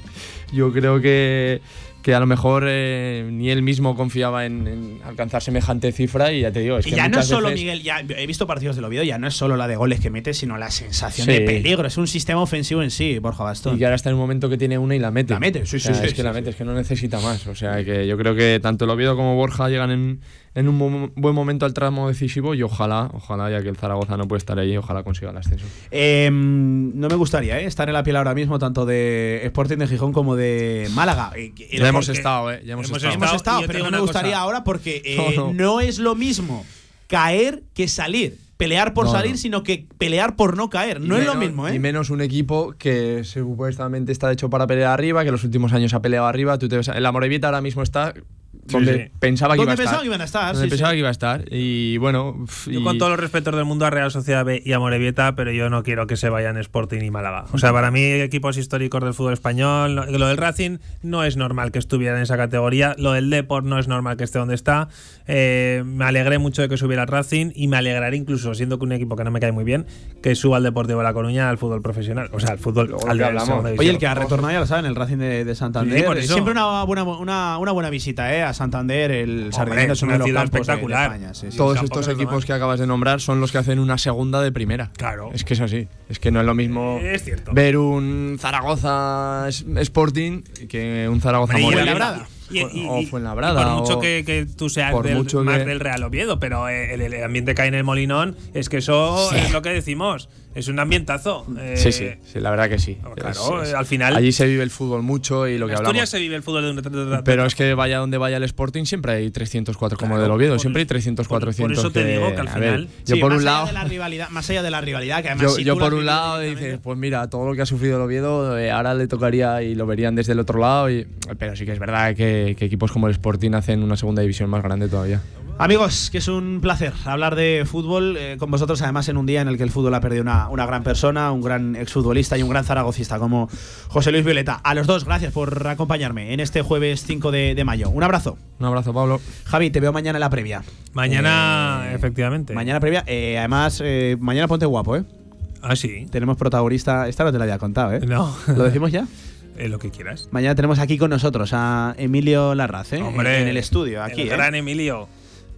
yo creo que, que a lo mejor eh, ni él mismo confiaba en, en alcanzar semejante cifra y ya te digo, es y que ya no es solo, veces- Miguel, ya he visto partidos del Oviedo, ya no es solo la de goles que mete, sino la sensación Sí. de peligro. Es un sistema ofensivo en sí, Borja Bastón. Y que ahora está en un momento que tiene una y la mete. La mete, sí, O sea, sí, sí, Es que la mete, es que no necesita más. O sea, que yo creo que tanto el Oviedo como Borja llegan en, en un mo- buen momento al tramo decisivo y ojalá, ojalá, ya que el Zaragoza no puede estar ahí, ojalá consiga el ascenso. Eh, no me gustaría ¿eh? estar en la piel ahora mismo tanto de Sporting de Gijón como de Málaga. Eh, Ya hemos estado, ¿eh? Ya hemos, Hemos estado. Hemos pero no me gustaría cosa. ahora porque eh, No, no, no. es lo mismo caer que salir. Pelear por No, salir, no. sino que pelear por no caer. No Y es lo mismo, ¿eh? Y menos un equipo que supuestamente está hecho para pelear arriba, que los últimos años ha peleado arriba. Tú te ves, la Morevieta ahora mismo está donde sí. pensaba que iba a pensaba estar. que iban a estar, Donde sí, pensaba sí. que iba a estar. Y bueno. Yo con todos los respetos del mundo a Real Sociedad B y a Morevieta, pero yo no quiero que se vayan Sporting y Málaga. O sea, para mí, equipos históricos del fútbol español, lo del Racing no es normal que estuviera en esa categoría, lo del Deport no es normal que esté donde está. Eh, me alegré mucho de que subiera el Racing y me alegraré incluso, siendo que un equipo que no me cae muy bien, que suba al Deportivo de La Coruña al fútbol profesional. O sea, al fútbol Luego al que de hablamos. segunda Oye, el que ha retornado ya lo saben, el Racing de, de Santander. Sí, por eso. Siempre una buena, una, una buena visita ¿eh? A Santander, el Sardinero es los ciudad campos de- de espectacular. España. sí, sí. Todos estos equipos que acabas de nombrar son los que hacen una segunda de primera. Claro. Es que es así. Es que no es lo mismo Es cierto. ver un Zaragoza Sporting que un Zaragoza Y el Morelia. Fuenlabrada. o fue en la brada. por mucho que, que, tú seas del, más del Real Oviedo, pero el, el, ambiente que hay en el Molinón es que eso es lo que decimos. Es un ambientazo. sí, sí, sí, la verdad que sí. Claro, al final. Allí se vive el fútbol mucho y lo que hablamos. se vive el fútbol de un. Pero es que vaya donde vaya el Sporting, siempre hay 304 como del Oviedo, siempre hay 300, 400. Por eso te digo que al final. yo por un lado. la rivalidad, más allá de la rivalidad, que además. Yo, yo por un lado dices, pues mira, todo lo que ha sufrido el Oviedo, eh, ahora le tocaría y lo verían desde el otro lado. Y, pero sí que es verdad que, que equipos como el Sporting hacen una segunda división más grande todavía. Amigos, que es un placer hablar de fútbol eh, con vosotros, además en un día en el que el fútbol ha perdido una, una gran persona, un gran exfutbolista y un gran zaragocista como José Luis Violeta. A los dos, gracias por acompañarme en este jueves 5 de, mayo. Un abrazo. Un abrazo, Pablo. Javi, te veo mañana en la previa. Mañana, eh, efectivamente. Mañana previa. Eh, además, mañana ponte guapo, ¿eh? Ah, sí. Tenemos protagonista. Esta no te la había contado, ¿eh? No. ¿Lo decimos ya? lo que quieras. Mañana tenemos aquí con nosotros a Emilio Larraz, ¿eh? Hombre, en, el estudio, aquí. El gran Emilio.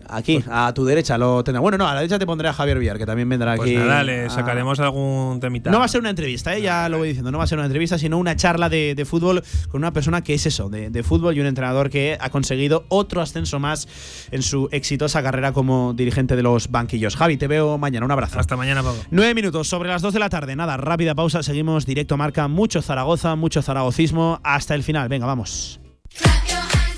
Aquí, pues- a tu derecha lo tendrá. Bueno, no, a la derecha te pondré a Javier Villar, que también vendrá pues aquí. Nada, le sacaremos algún temita. No va a ser una entrevista, ¿eh? ya lo voy diciendo. No va a ser una entrevista, sino una charla de, fútbol con una persona que es eso, de, fútbol y un entrenador que ha conseguido otro ascenso más en su exitosa carrera como dirigente de los banquillos. Javi, te veo mañana. Un abrazo. Hasta mañana, Pablo. Nueve minutos sobre las dos de la tarde. Nada, rápida pausa. Seguimos directo marca. Mucho Zaragoza, mucho zaragocismo. Hasta el final. Venga, vamos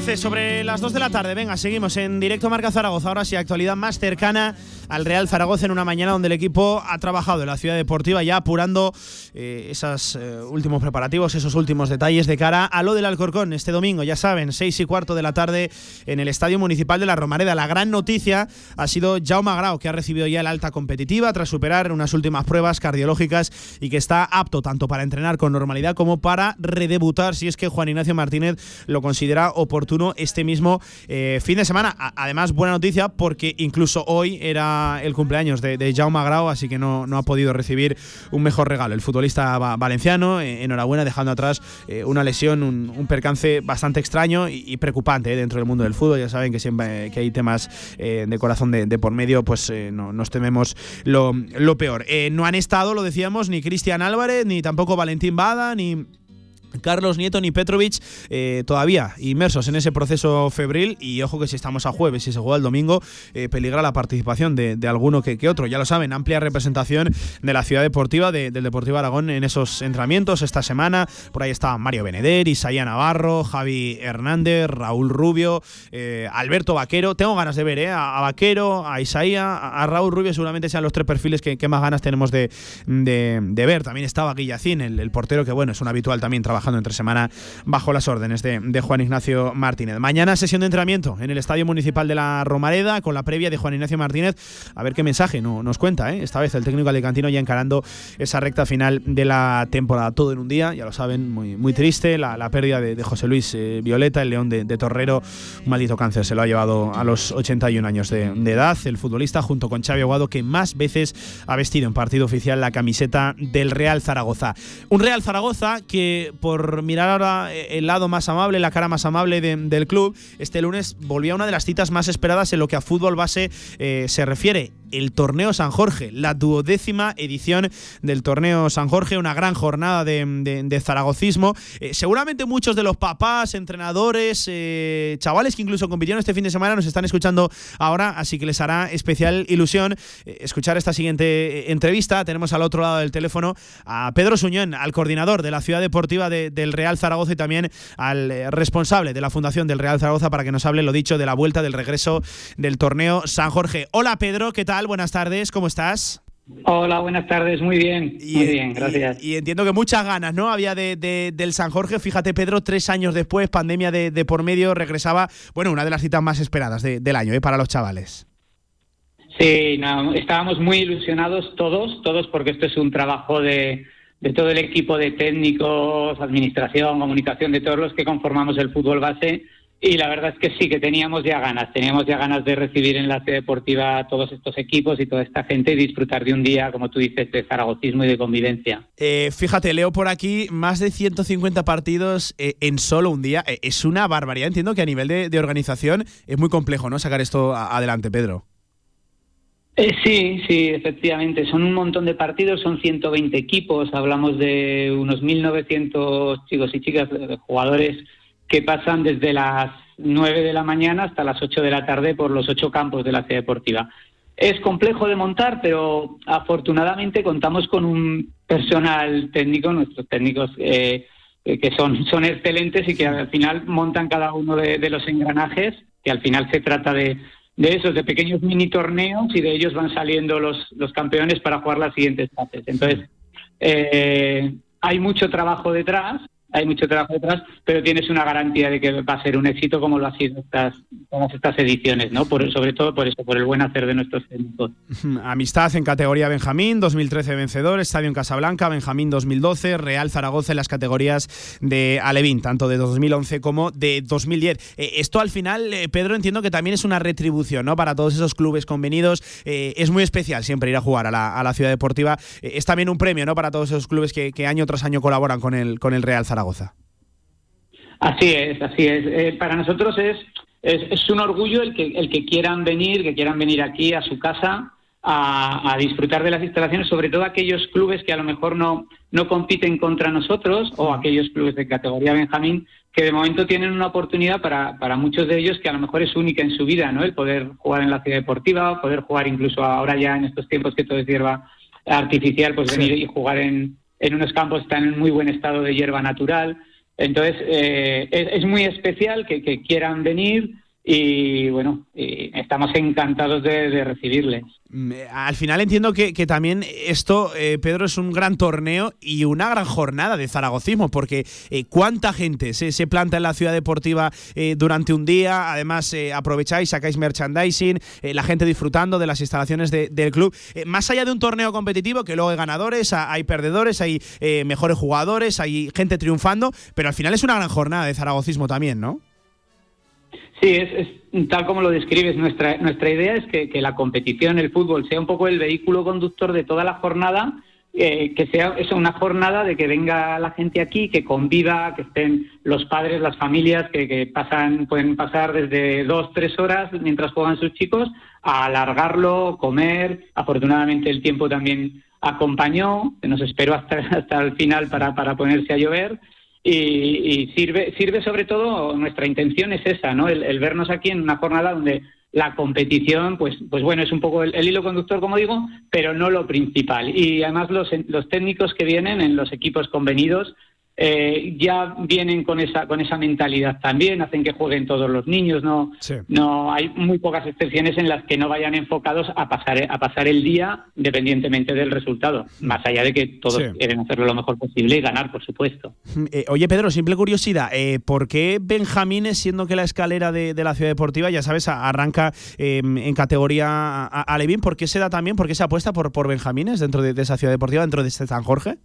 11 sobre las 2 de la tarde. Venga, seguimos en directo Marca Zaragoza. Ahora sí, actualidad más cercana al Real Zaragoza en una mañana donde el equipo ha trabajado en la ciudad deportiva ya apurando eh, esos eh, últimos preparativos, esos últimos detalles de cara a lo del Alcorcón este domingo. Ya saben, 6 y cuarto de la tarde en el Estadio Municipal de la Romareda. La gran noticia ha sido Jaume Grau, que ha recibido ya el alta competitiva tras superar unas últimas pruebas cardiológicas y que está apto tanto para entrenar con normalidad como para redebutar si es que Juan Ignacio Martínez lo considera oportuno este mismo eh, fin de semana. Además, buena noticia porque incluso hoy era el cumpleaños de, de Jaume Grau, así que no, no ha podido recibir un mejor regalo. El futbolista valenciano, eh, enhorabuena, dejando atrás eh, una lesión, un, percance bastante extraño y, preocupante dentro del mundo del fútbol. Ya saben que siempre que hay temas de corazón de, por medio, pues no, nos tememos lo, lo peor. no han estado, lo decíamos, ni Cristian Álvarez, ni tampoco Valentín Bada, ni Carlos Nieto ni Petrovic eh, todavía inmersos en ese proceso febril y ojo que si estamos a jueves y se juega el domingo eh, peligra la participación de, alguno que, otro. Ya lo saben, amplia representación de la ciudad deportiva del Deportivo Aragón en esos entrenamientos esta semana. Por ahí estaban Mario Beneder, Isaía Navarro, Javi Hernández, Raúl Rubio, eh, Alberto Vaquero. Tengo ganas de ver a, Vaquero, a Isaía, a, Raúl Rubio seguramente sean los tres perfiles que, más ganas tenemos de, ver. También estaba Guillacín, el, el portero que bueno, es un habitual también trabajando entre semana bajo las órdenes de, Juan Ignacio Martínez. Mañana sesión de entrenamiento en el Estadio Municipal de la Romareda con la previa de Juan Ignacio Martínez. A ver qué mensaje no, nos cuenta. ¿eh? Esta vez el técnico alicantino ya encarando esa recta final de la temporada. Todo en un día, ya lo saben, muy, triste. La, pérdida de, José Luis eh, Violeta, el león de, Torrero. Un maldito cáncer se lo ha llevado a los 81 años de, edad. El futbolista junto con Xavi Aguado que más veces ha vestido en partido oficial la camiseta del Real Zaragoza. Un Real Zaragoza que por por mirar ahora eh, el lado más amable, la cara más amable del club, este lunes volvía una de las citas más esperadas en lo que a fútbol base eh, se refiere el Torneo San Jorge, la duodécima edición del Torneo San Jorge, una gran jornada de, zaragocismo. Eh, seguramente muchos de los papás, entrenadores, eh, chavales que incluso compitieron este fin de semana nos están escuchando ahora, así que les hará especial ilusión eh, escuchar esta siguiente entrevista. Tenemos al otro lado del teléfono a Pedro Suñón, al coordinador de la ciudad deportiva del Real Zaragoza y también al responsable de la fundación del Real Zaragoza para que nos hable, lo dicho, de la vuelta del regreso del Torneo San Jorge. Hola Pedro, ¿qué tal? Buenas tardes, ¿cómo estás? Hola, buenas tardes, muy bien, muy bien, gracias. Y, entiendo que muchas ganas, ¿no? Había de, del San Jorge, fíjate Pedro, tres años después, pandemia de, por medio, regresaba, bueno, una de las citas más esperadas del año, ¿eh? Para los chavales. Sí, no, estábamos muy ilusionados todos, todos, porque esto es un trabajo de, de todo el equipo de técnicos, administración, comunicación, de todos los que conformamos el fútbol base y la verdad es que sí, que teníamos ya ganas, teníamos ya ganas de recibir en la ciudad deportiva a todos estos equipos y toda esta gente y disfrutar de un día, como tú dices, de zaragocismo y de convivencia. Eh, fíjate, leo por aquí más de 150 partidos eh, en solo un día. Eh, es una barbaridad. Entiendo que a nivel de, organización es muy complejo, ¿no? Sacar esto adelante, Pedro. sí, sí, efectivamente. Son un montón de partidos, son 120 equipos. Hablamos de unos 1.900 chicos y chicas, jugadores que pasan desde las 9 de la mañana hasta las 8 de la tarde por los ocho campos de la ciudad deportiva. Es complejo de montar, pero afortunadamente contamos con un personal técnico, nuestros técnicos eh, que son, excelentes y que al final montan cada uno de, los engranajes, que al final se trata de, esos, de pequeños mini torneos y de ellos van saliendo los, los campeones para jugar las siguientes fases. Entonces, eh, hay mucho trabajo detrás hay mucho trabajo detrás, pero tienes una garantía de que va a ser un éxito como lo ha sido estas, todas estas ediciones, ¿no? Por, sobre todo por eso, por el buen hacer de nuestros técnicos. Amistad en categoría Benjamín, 2013 vencedor, Estadio en Casablanca, Benjamín 2012, Real Zaragoza en las categorías de Alevín, tanto de 2011 como de 2010. Eh, esto al final, eh, Pedro, entiendo que también es una retribución, ¿no? Para todos esos clubes convenidos. Eh, es muy especial siempre ir a jugar a la, ciudad deportiva. es también un premio, ¿no? Para todos esos clubes que, que año tras año colaboran con el, con el Real Zaragoza. Así es, así es. Eh, para nosotros es, es, un orgullo el que, el que quieran venir, que quieran venir aquí a su casa a, disfrutar de las instalaciones, sobre todo aquellos clubes que a lo mejor no, no compiten contra nosotros o aquellos clubes de categoría Benjamín que de momento tienen una oportunidad para, para muchos de ellos que a lo mejor es única en su vida, ¿no? El poder jugar en la ciudad deportiva, poder jugar incluso ahora ya en estos tiempos que todo es hierba artificial, pues venir y jugar en, en unos campos están en muy buen estado de hierba natural. Entonces, eh, es, muy especial que, quieran venir y bueno, estamos encantados de, recibirles. Mm, eh, al final entiendo que, también esto, eh, Pedro, es un gran torneo y una gran jornada de zaragocismo, porque eh, cuánta gente se, planta en la ciudad deportiva durante un día, además aprovecháis, sacáis merchandising, la gente disfrutando de las instalaciones del club. más allá de un torneo competitivo, que luego hay ganadores, hay perdedores, hay mejores jugadores, hay gente triunfando, pero al final es una gran jornada de zaragocismo también, ¿no? Sí, es, tal como lo describes. Nuestra, nuestra idea es que, que, la competición, el fútbol, sea un poco el vehículo conductor de toda la jornada, eh, que sea eso, una jornada de que venga la gente aquí, que conviva, que estén los padres, las familias, que, que pasan, pueden pasar desde dos, tres horas mientras juegan sus chicos, a alargarlo, comer. Afortunadamente el tiempo también acompañó, nos esperó hasta, hasta el final para, para ponerse a llover y, y, sirve, sirve sobre todo, nuestra intención es esa, ¿no? El, vernos aquí en una jornada donde la competición, pues, pues bueno, es un poco el, el, hilo conductor, como digo, pero no lo principal. Y además los, los técnicos que vienen en los equipos convenidos eh, ya vienen con esa con esa mentalidad también, hacen que jueguen todos los niños, no sí. no hay muy pocas excepciones en las que no vayan enfocados a pasar a pasar el día independientemente del resultado, más allá de que todos sí. quieren hacerlo lo mejor posible y ganar, por supuesto. Eh, oye Pedro, simple curiosidad, eh, ¿por qué Benjamines, siendo que la escalera de, de la ciudad deportiva, ya sabes, arranca eh, en categoría Alevín, ¿por qué se da también, por qué se apuesta por, por Benjamines dentro de, de esa ciudad deportiva, dentro de este San Jorge?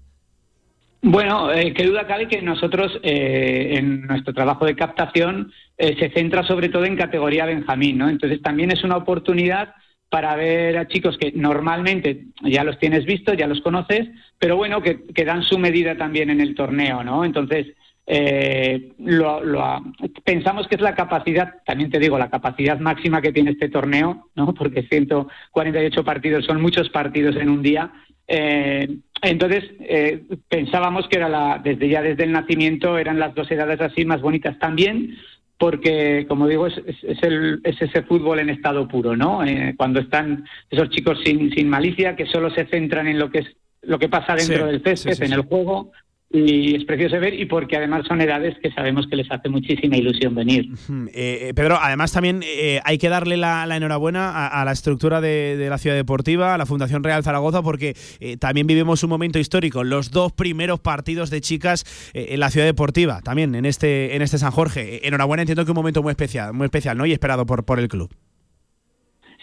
Bueno, eh, qué duda cabe que nosotros eh, en nuestro trabajo de captación eh, se centra sobre todo en categoría Benjamín, ¿no? Entonces también es una oportunidad para ver a chicos que normalmente ya los tienes vistos, ya los conoces, pero bueno, que, dan su medida también en el torneo, ¿no? Entonces, eh, lo, lo, pensamos que es la capacidad, también te digo, la capacidad máxima que tiene este torneo, ¿no? Porque 148 partidos son muchos partidos en un día. Eh, entonces, eh, pensábamos que era la, desde ya desde el nacimiento eran las dos edades así más bonitas también, porque, como digo, es, es, es, el, es ese fútbol en estado puro, ¿no? Eh, cuando están esos chicos sin, sin malicia, que solo se centran en lo que es lo que pasa dentro sí, del césped, sí, sí, en el juego, y es precioso ver y porque además son edades que sabemos que les hace muchísima ilusión venir. Eh, Pedro, además también eh, hay que darle la, la enhorabuena a, a, la estructura de, de, la ciudad deportiva, a la Fundación Real Zaragoza, porque eh, también vivimos un momento histórico, los dos primeros partidos de chicas eh, en la ciudad deportiva, también en este, en este San Jorge. enhorabuena, entiendo que un momento muy especial, muy especial, ¿no? Y esperado por, por el club.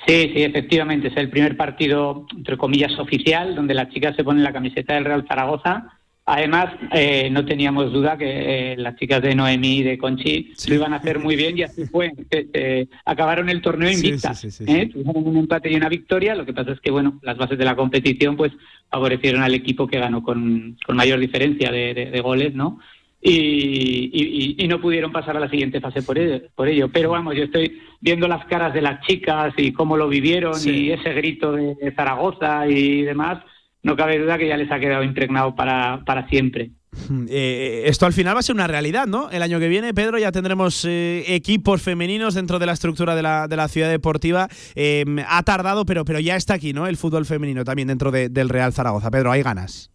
Sí, sí, efectivamente, es el primer partido, entre comillas, oficial, donde las chicas se ponen la camiseta del Real Zaragoza Además, eh, no teníamos duda que eh, las chicas de Noemí y de Conchi sí. lo iban a hacer muy bien y así fue. Eh, acabaron el torneo invictas. Sí, sí, ¿eh? Tuvieron un empate y una victoria. Lo que pasa es que bueno, las bases de la competición pues favorecieron al equipo que ganó con, con mayor diferencia de, de, de goles, ¿no? Y, y, y, no pudieron pasar a la siguiente fase por ello, por ello. Pero vamos, yo estoy viendo las caras de las chicas y cómo lo vivieron y ese grito de Zaragoza y demás no cabe duda que ya les ha quedado impregnado para, para siempre. Eh, esto al final va a ser una realidad, ¿no? El año que viene, Pedro, ya tendremos eh, equipos femeninos dentro de la estructura de la, de la ciudad deportiva. Eh, ha tardado, pero, pero ya está aquí, ¿no? El fútbol femenino también dentro de, del Real Zaragoza. Pedro, hay ganas.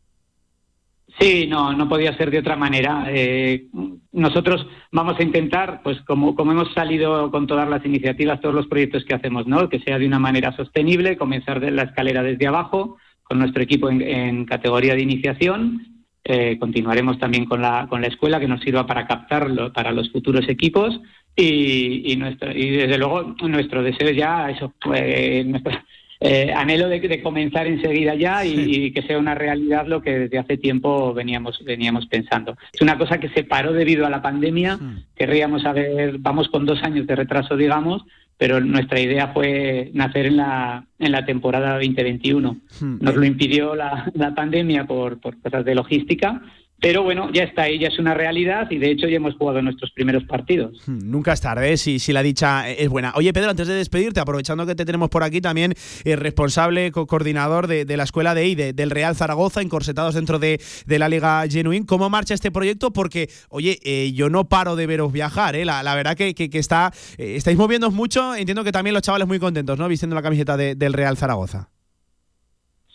Sí, no, no podía ser de otra manera. Eh, nosotros vamos a intentar, pues como, como hemos salido con todas las iniciativas, todos los proyectos que hacemos, ¿no? Que sea de una manera sostenible, comenzar de la escalera desde abajo, con nuestro equipo en, en categoría de iniciación. Eh, continuaremos también con la, con la escuela que nos sirva para captarlo para los futuros equipos y, y, nuestro, y desde luego nuestro deseo ya, eso, eh, nuestro eh, anhelo de, de, comenzar enseguida ya y, sí. y, que sea una realidad lo que desde hace tiempo veníamos, veníamos pensando. Es una cosa que se paró debido a la pandemia, sí. querríamos saber, vamos con dos años de retraso, digamos, pero nuestra idea fue nacer en la, en la temporada 2021. Hmm. Nos lo impidió la, la pandemia por, por cosas de logística, pero bueno, ya está ahí, ya es una realidad y de hecho ya hemos jugado nuestros primeros partidos. Hmm, nunca es tarde, ¿eh? si, si la dicha es buena. Oye, Pedro, antes de despedirte, aprovechando que te tenemos por aquí también, el eh, responsable, co coordinador de, la escuela de I, de, del Real Zaragoza, encorsetados dentro de, de, la Liga Genuine, ¿cómo marcha este proyecto? Porque, oye, eh, yo no paro de veros viajar, ¿eh? la, la verdad que, que, está, eh, estáis moviendo mucho, entiendo que también los chavales muy contentos, ¿no? Vistiendo la camiseta de, del Real Zaragoza.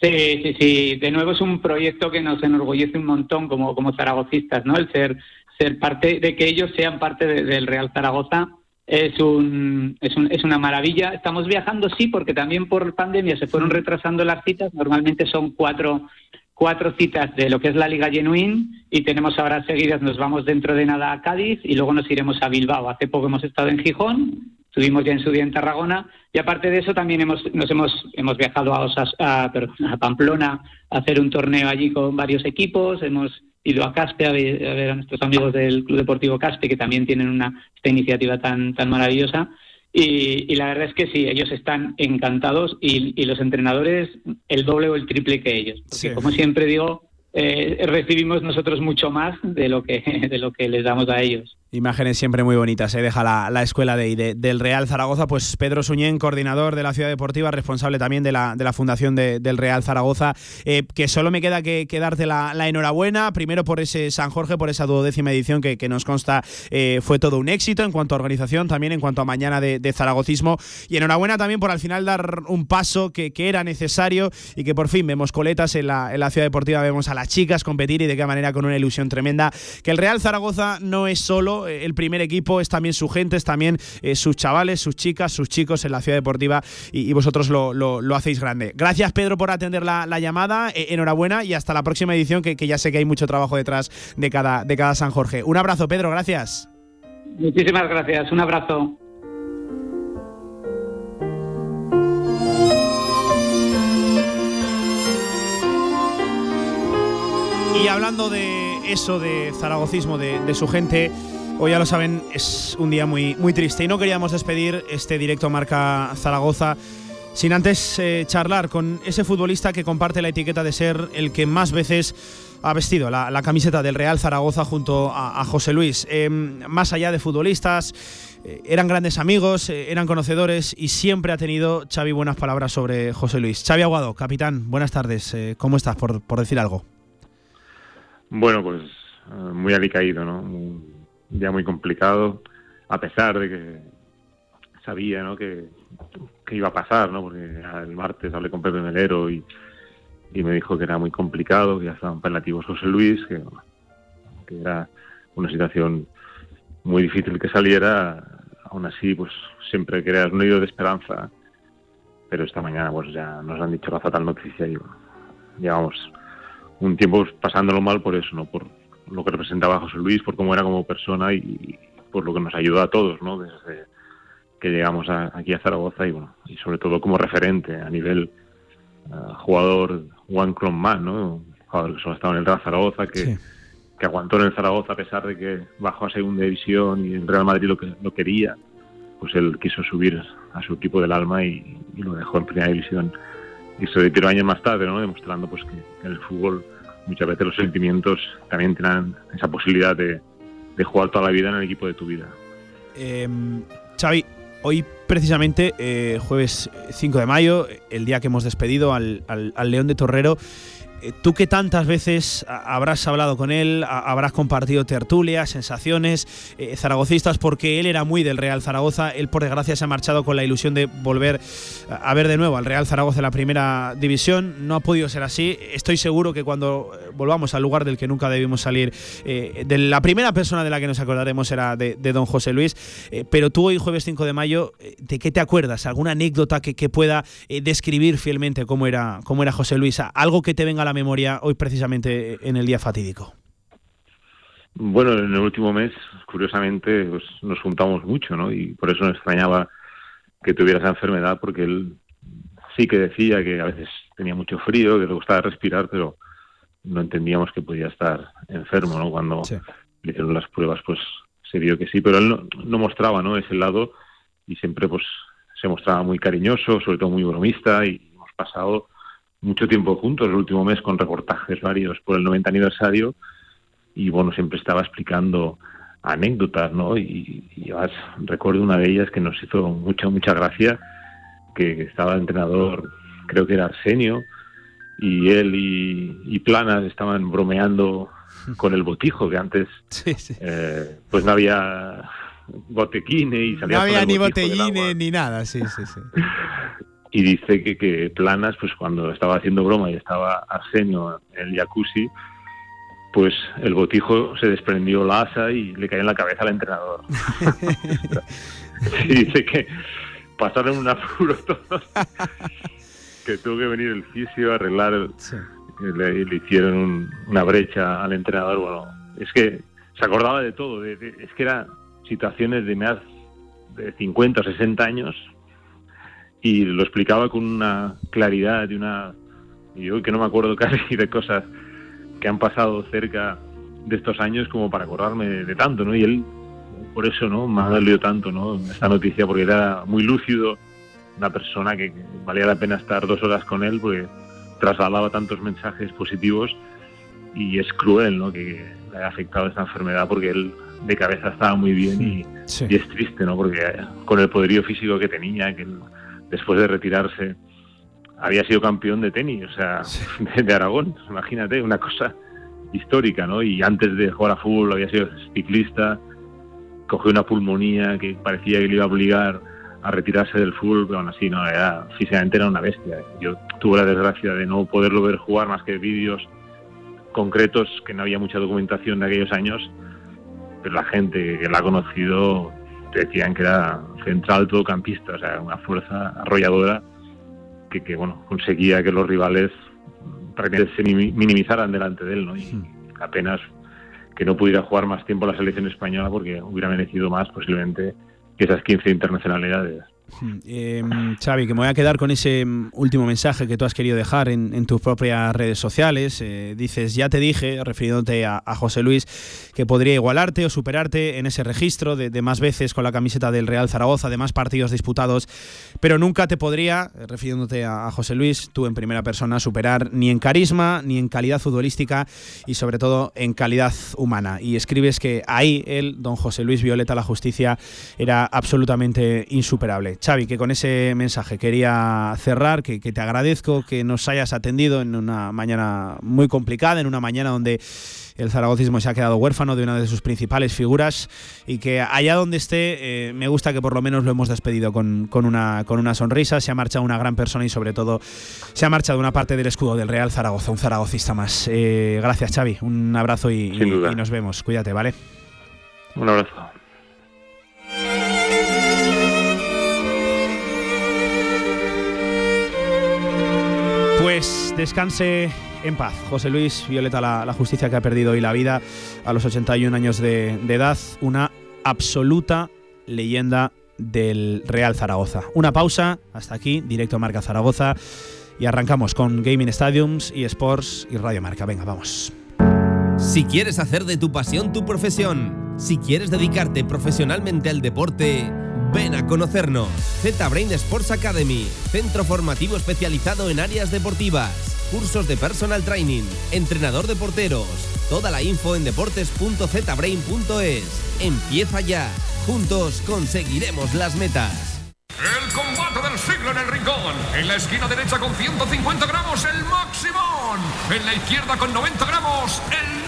Sí, sí, sí. De nuevo es un proyecto que nos enorgullece un montón como, como zaragocistas, ¿no? El ser, ser parte, de que ellos sean parte de, del Real Zaragoza es, un, es, un, es una maravilla. Estamos viajando, sí, porque también por pandemia se fueron retrasando las citas. Normalmente son cuatro, cuatro citas de lo que es la Liga Genuine y tenemos ahora seguidas, nos vamos dentro de nada a Cádiz y luego nos iremos a Bilbao. Hace poco hemos estado en Gijón estuvimos ya en su día en Tarragona y aparte de eso también hemos, nos hemos, hemos viajado a, Osas, a Pamplona a hacer un torneo allí con varios equipos, hemos ido a Caspe a ver a, ver a nuestros amigos del Club Deportivo Caspe que también tienen una, esta iniciativa tan, tan maravillosa y, y, la verdad es que sí, ellos están encantados y, y, los entrenadores el doble o el triple que ellos. Porque sí. como siempre digo, eh, recibimos nosotros mucho más de lo que de lo que les damos a ellos. Imágenes siempre muy bonitas, ¿eh? deja la, la, escuela de, de, del Real Zaragoza, pues Pedro Suñén, coordinador de la ciudad deportiva, responsable también de la, de la fundación de, del Real Zaragoza, eh, que solo me queda que, darte la, la, enhorabuena, primero por ese San Jorge, por esa duodécima edición que, que nos consta eh, fue todo un éxito en cuanto a organización, también en cuanto a mañana de, de zaragocismo, y enhorabuena también por al final dar un paso que, que era necesario y que por fin vemos coletas en la, en la ciudad deportiva, vemos a las chicas competir y de qué manera con una ilusión tremenda, que el Real Zaragoza no es solo el primer equipo, es también su gente, es también eh, sus chavales, sus chicas, sus chicos en la ciudad deportiva y, y vosotros lo, lo, lo, hacéis grande. Gracias Pedro por atender la, la llamada, eh, enhorabuena y hasta la próxima edición que, que, ya sé que hay mucho trabajo detrás de cada, de cada San Jorge. Un abrazo Pedro, gracias. Muchísimas gracias, un abrazo. Y hablando de eso, de zaragocismo, de, su gente, hoy ya lo saben, es un día muy, muy triste y no queríamos despedir este directo Marca Zaragoza sin antes eh, charlar con ese futbolista que comparte la etiqueta de ser el que más veces ha vestido la, camiseta del Real Zaragoza junto a, José Luis. Eh, más allá de futbolistas, eh, eran grandes amigos, eran conocedores y siempre ha tenido Xavi buenas palabras sobre José Luis. Xavi Aguado, capitán, buenas tardes. ¿Cómo estás, por decir algo? Bueno, pues uh, muy alicaído, ¿no? Un día muy complicado, a pesar de que sabía, ¿no? Que, que iba a pasar, ¿no? Porque el martes hablé con Pepe Melero y, y me dijo que era muy complicado, que ya estaban paliativos José Luis, que, que era una situación muy difícil que saliera. Aún así, pues siempre creas un hilo de esperanza. Pero esta mañana, pues ya nos han dicho la fatal noticia y bueno, un tiempo pasándolo mal por eso, ¿no? Por lo que representaba José Luis, por cómo era como persona y, por lo que nos ayudó a todos, ¿no? Desde que llegamos a, aquí a Zaragoza y bueno, y sobre todo como referente a nivel uh, jugador one man, ¿no? Un jugador que solo estaba en el Real Zaragoza, que, sí. que aguantó en el Zaragoza a pesar de que bajó a segunda división y el Real Madrid lo que lo quería, pues él quiso subir a su equipo del alma y, y lo dejó en primera división y se retiró años más tarde, ¿no? demostrando pues que en el fútbol muchas veces los sentimientos también tienen esa posibilidad de, jugar toda la vida en el equipo de tu vida. Eh, Xavi, hoy precisamente, eh, jueves 5 de mayo, el día que hemos despedido al, al, al León de Torrero, tú que tantas veces habrás hablado con él, habrás compartido tertulias, sensaciones, eh, zaragocistas, porque él era muy del Real Zaragoza, él por desgracia se ha marchado con la ilusión de volver a ver de nuevo al Real Zaragoza en la primera división, no ha podido ser así, estoy seguro que cuando eh, volvamos al lugar del que nunca debimos salir, eh, de la primera persona de la que nos acordaremos era de, don José Luis, eh, pero tú hoy jueves 5 de mayo, ¿de qué te acuerdas? ¿Alguna anécdota que, que pueda describir fielmente cómo era, cómo era José Luis? ¿Algo que te venga a la memoria hoy precisamente en el día fatídico? Bueno, en el último mes, curiosamente, pues, nos juntamos mucho, ¿no? Y por eso me extrañaba que tuviera esa enfermedad, porque él sí que decía que a veces tenía mucho frío, que le gustaba respirar, pero no entendíamos que podía estar enfermo, ¿no? Cuando sí. le hicieron las pruebas, pues se vio que sí, pero él no, no mostraba, ¿no? Ese lado y siempre, pues, se mostraba muy cariñoso, sobre todo muy bromista y hemos pasado mucho tiempo juntos, el último mes con reportajes varios por el 90 aniversario y bueno, siempre estaba explicando anécdotas, ¿no? Y, y recuerdo una de ellas que nos hizo mucha, mucha gracia, que estaba el entrenador, creo que era Arsenio, y él y, y Planas estaban bromeando con el botijo, que antes sí, sí. Eh, pues no había botequine y salía No había ni botellines ni nada, sí, sí, sí. y dice que, que, Planas, pues cuando estaba haciendo broma y estaba Arsenio en el jacuzzi, pues el botijo se desprendió la asa y le cayó en la cabeza al entrenador. y dice que pasaron un apuro todos, que tuvo que venir el fisio a arreglar, sí. le, le, hicieron un, una brecha al entrenador. Bueno, es que se acordaba de todo, de, de, es que eran situaciones de has de 50 o 60 años y lo explicaba con una claridad y una... Y yo que no me acuerdo casi de cosas que han pasado cerca de estos años como para acordarme de, tanto, ¿no? Y él, por eso, ¿no? Me ha dolido tanto, ¿no? Esta noticia, porque era muy lúcido, una persona que valía la pena estar dos horas con él, porque trasladaba tantos mensajes positivos y es cruel, ¿no? Que le haya afectado esta enfermedad porque él de cabeza estaba muy bien y, y es triste, ¿no? Porque con el poderío físico que tenía, que él, después de retirarse había sido campeón de tenis, o sea, de, de Aragón, imagínate, una cosa histórica, ¿no? Y antes de jugar a fútbol había sido ciclista, cogió una pulmonía que parecía que le iba a obligar a retirarse del fútbol, pero aún así, no, era, físicamente era una bestia. Yo tuve la desgracia de no poderlo ver jugar más que vídeos concretos, que no había mucha documentación de aquellos años, pero la gente que la ha conocido decían que era central campista, o sea, una fuerza arrolladora que, que bueno, conseguía que los rivales se minimizaran delante de él, ¿no? Y apenas que no pudiera jugar más tiempo la selección española porque hubiera merecido más posiblemente que esas 15 internacionalidades. Eh, Xavi, que me voy a quedar con ese mm, último mensaje que tú has querido dejar en, tus propias redes sociales. Eh, dices, ya te dije, refiriéndote a, José Luis, que podría igualarte o superarte en ese registro de, más veces con la camiseta del Real Zaragoza, de más partidos disputados, pero nunca te podría, refiriéndote a, José Luis, tú en primera persona, superar ni en carisma, ni en calidad futbolística y sobre todo en calidad humana. Y escribes que ahí él, don José Luis Violeta, la justicia, era absolutamente insuperable. Xavi, que con ese mensaje quería cerrar, que, te agradezco que nos hayas atendido en una mañana muy complicada, en una mañana donde el zaragocismo se ha quedado huérfano de una de sus principales figuras y que allá donde esté eh, me gusta que por lo menos lo hemos despedido con, una, con una sonrisa, se ha marchado una gran persona y sobre todo se ha marchado una parte del escudo del Real Zaragoza, un zaragocista más. Eh, gracias Xavi, un abrazo y nos vemos, cuídate, ¿vale? Un abrazo. Descanse en paz. José Luis Violeta, la, justicia que ha perdido hoy la vida a los 81 años de, edad, una absoluta leyenda del Real Zaragoza. Una pausa, hasta aquí, directo a Marca Zaragoza, y arrancamos con Gaming Stadiums, Sports y Radio Marca. Venga, vamos. Si quieres hacer de tu pasión tu profesión, si quieres dedicarte profesionalmente al deporte, Ven a conocernos. Z-Brain Sports Academy, centro formativo especializado en áreas deportivas, cursos de personal training, entrenador de porteros. Toda la info en deportes.zbrain.es. Empieza ya. Juntos conseguiremos las metas. El combate del siglo en el rincón. En la esquina derecha con 150 gramos el Maximón. En la izquierda con 90 gramos el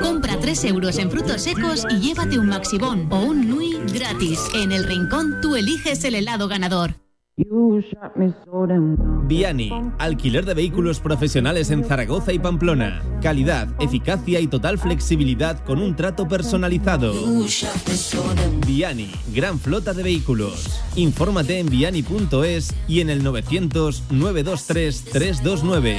Compra 3 euros en frutos secos y llévate un Maxibón o un Nui gratis. En el rincón tú eliges el helado ganador. Viani, alquiler de vehículos profesionales en Zaragoza y Pamplona. Calidad, eficacia y total flexibilidad con un trato personalizado. Viani, gran flota de vehículos. Infórmate en viani.es y en el 900 923 329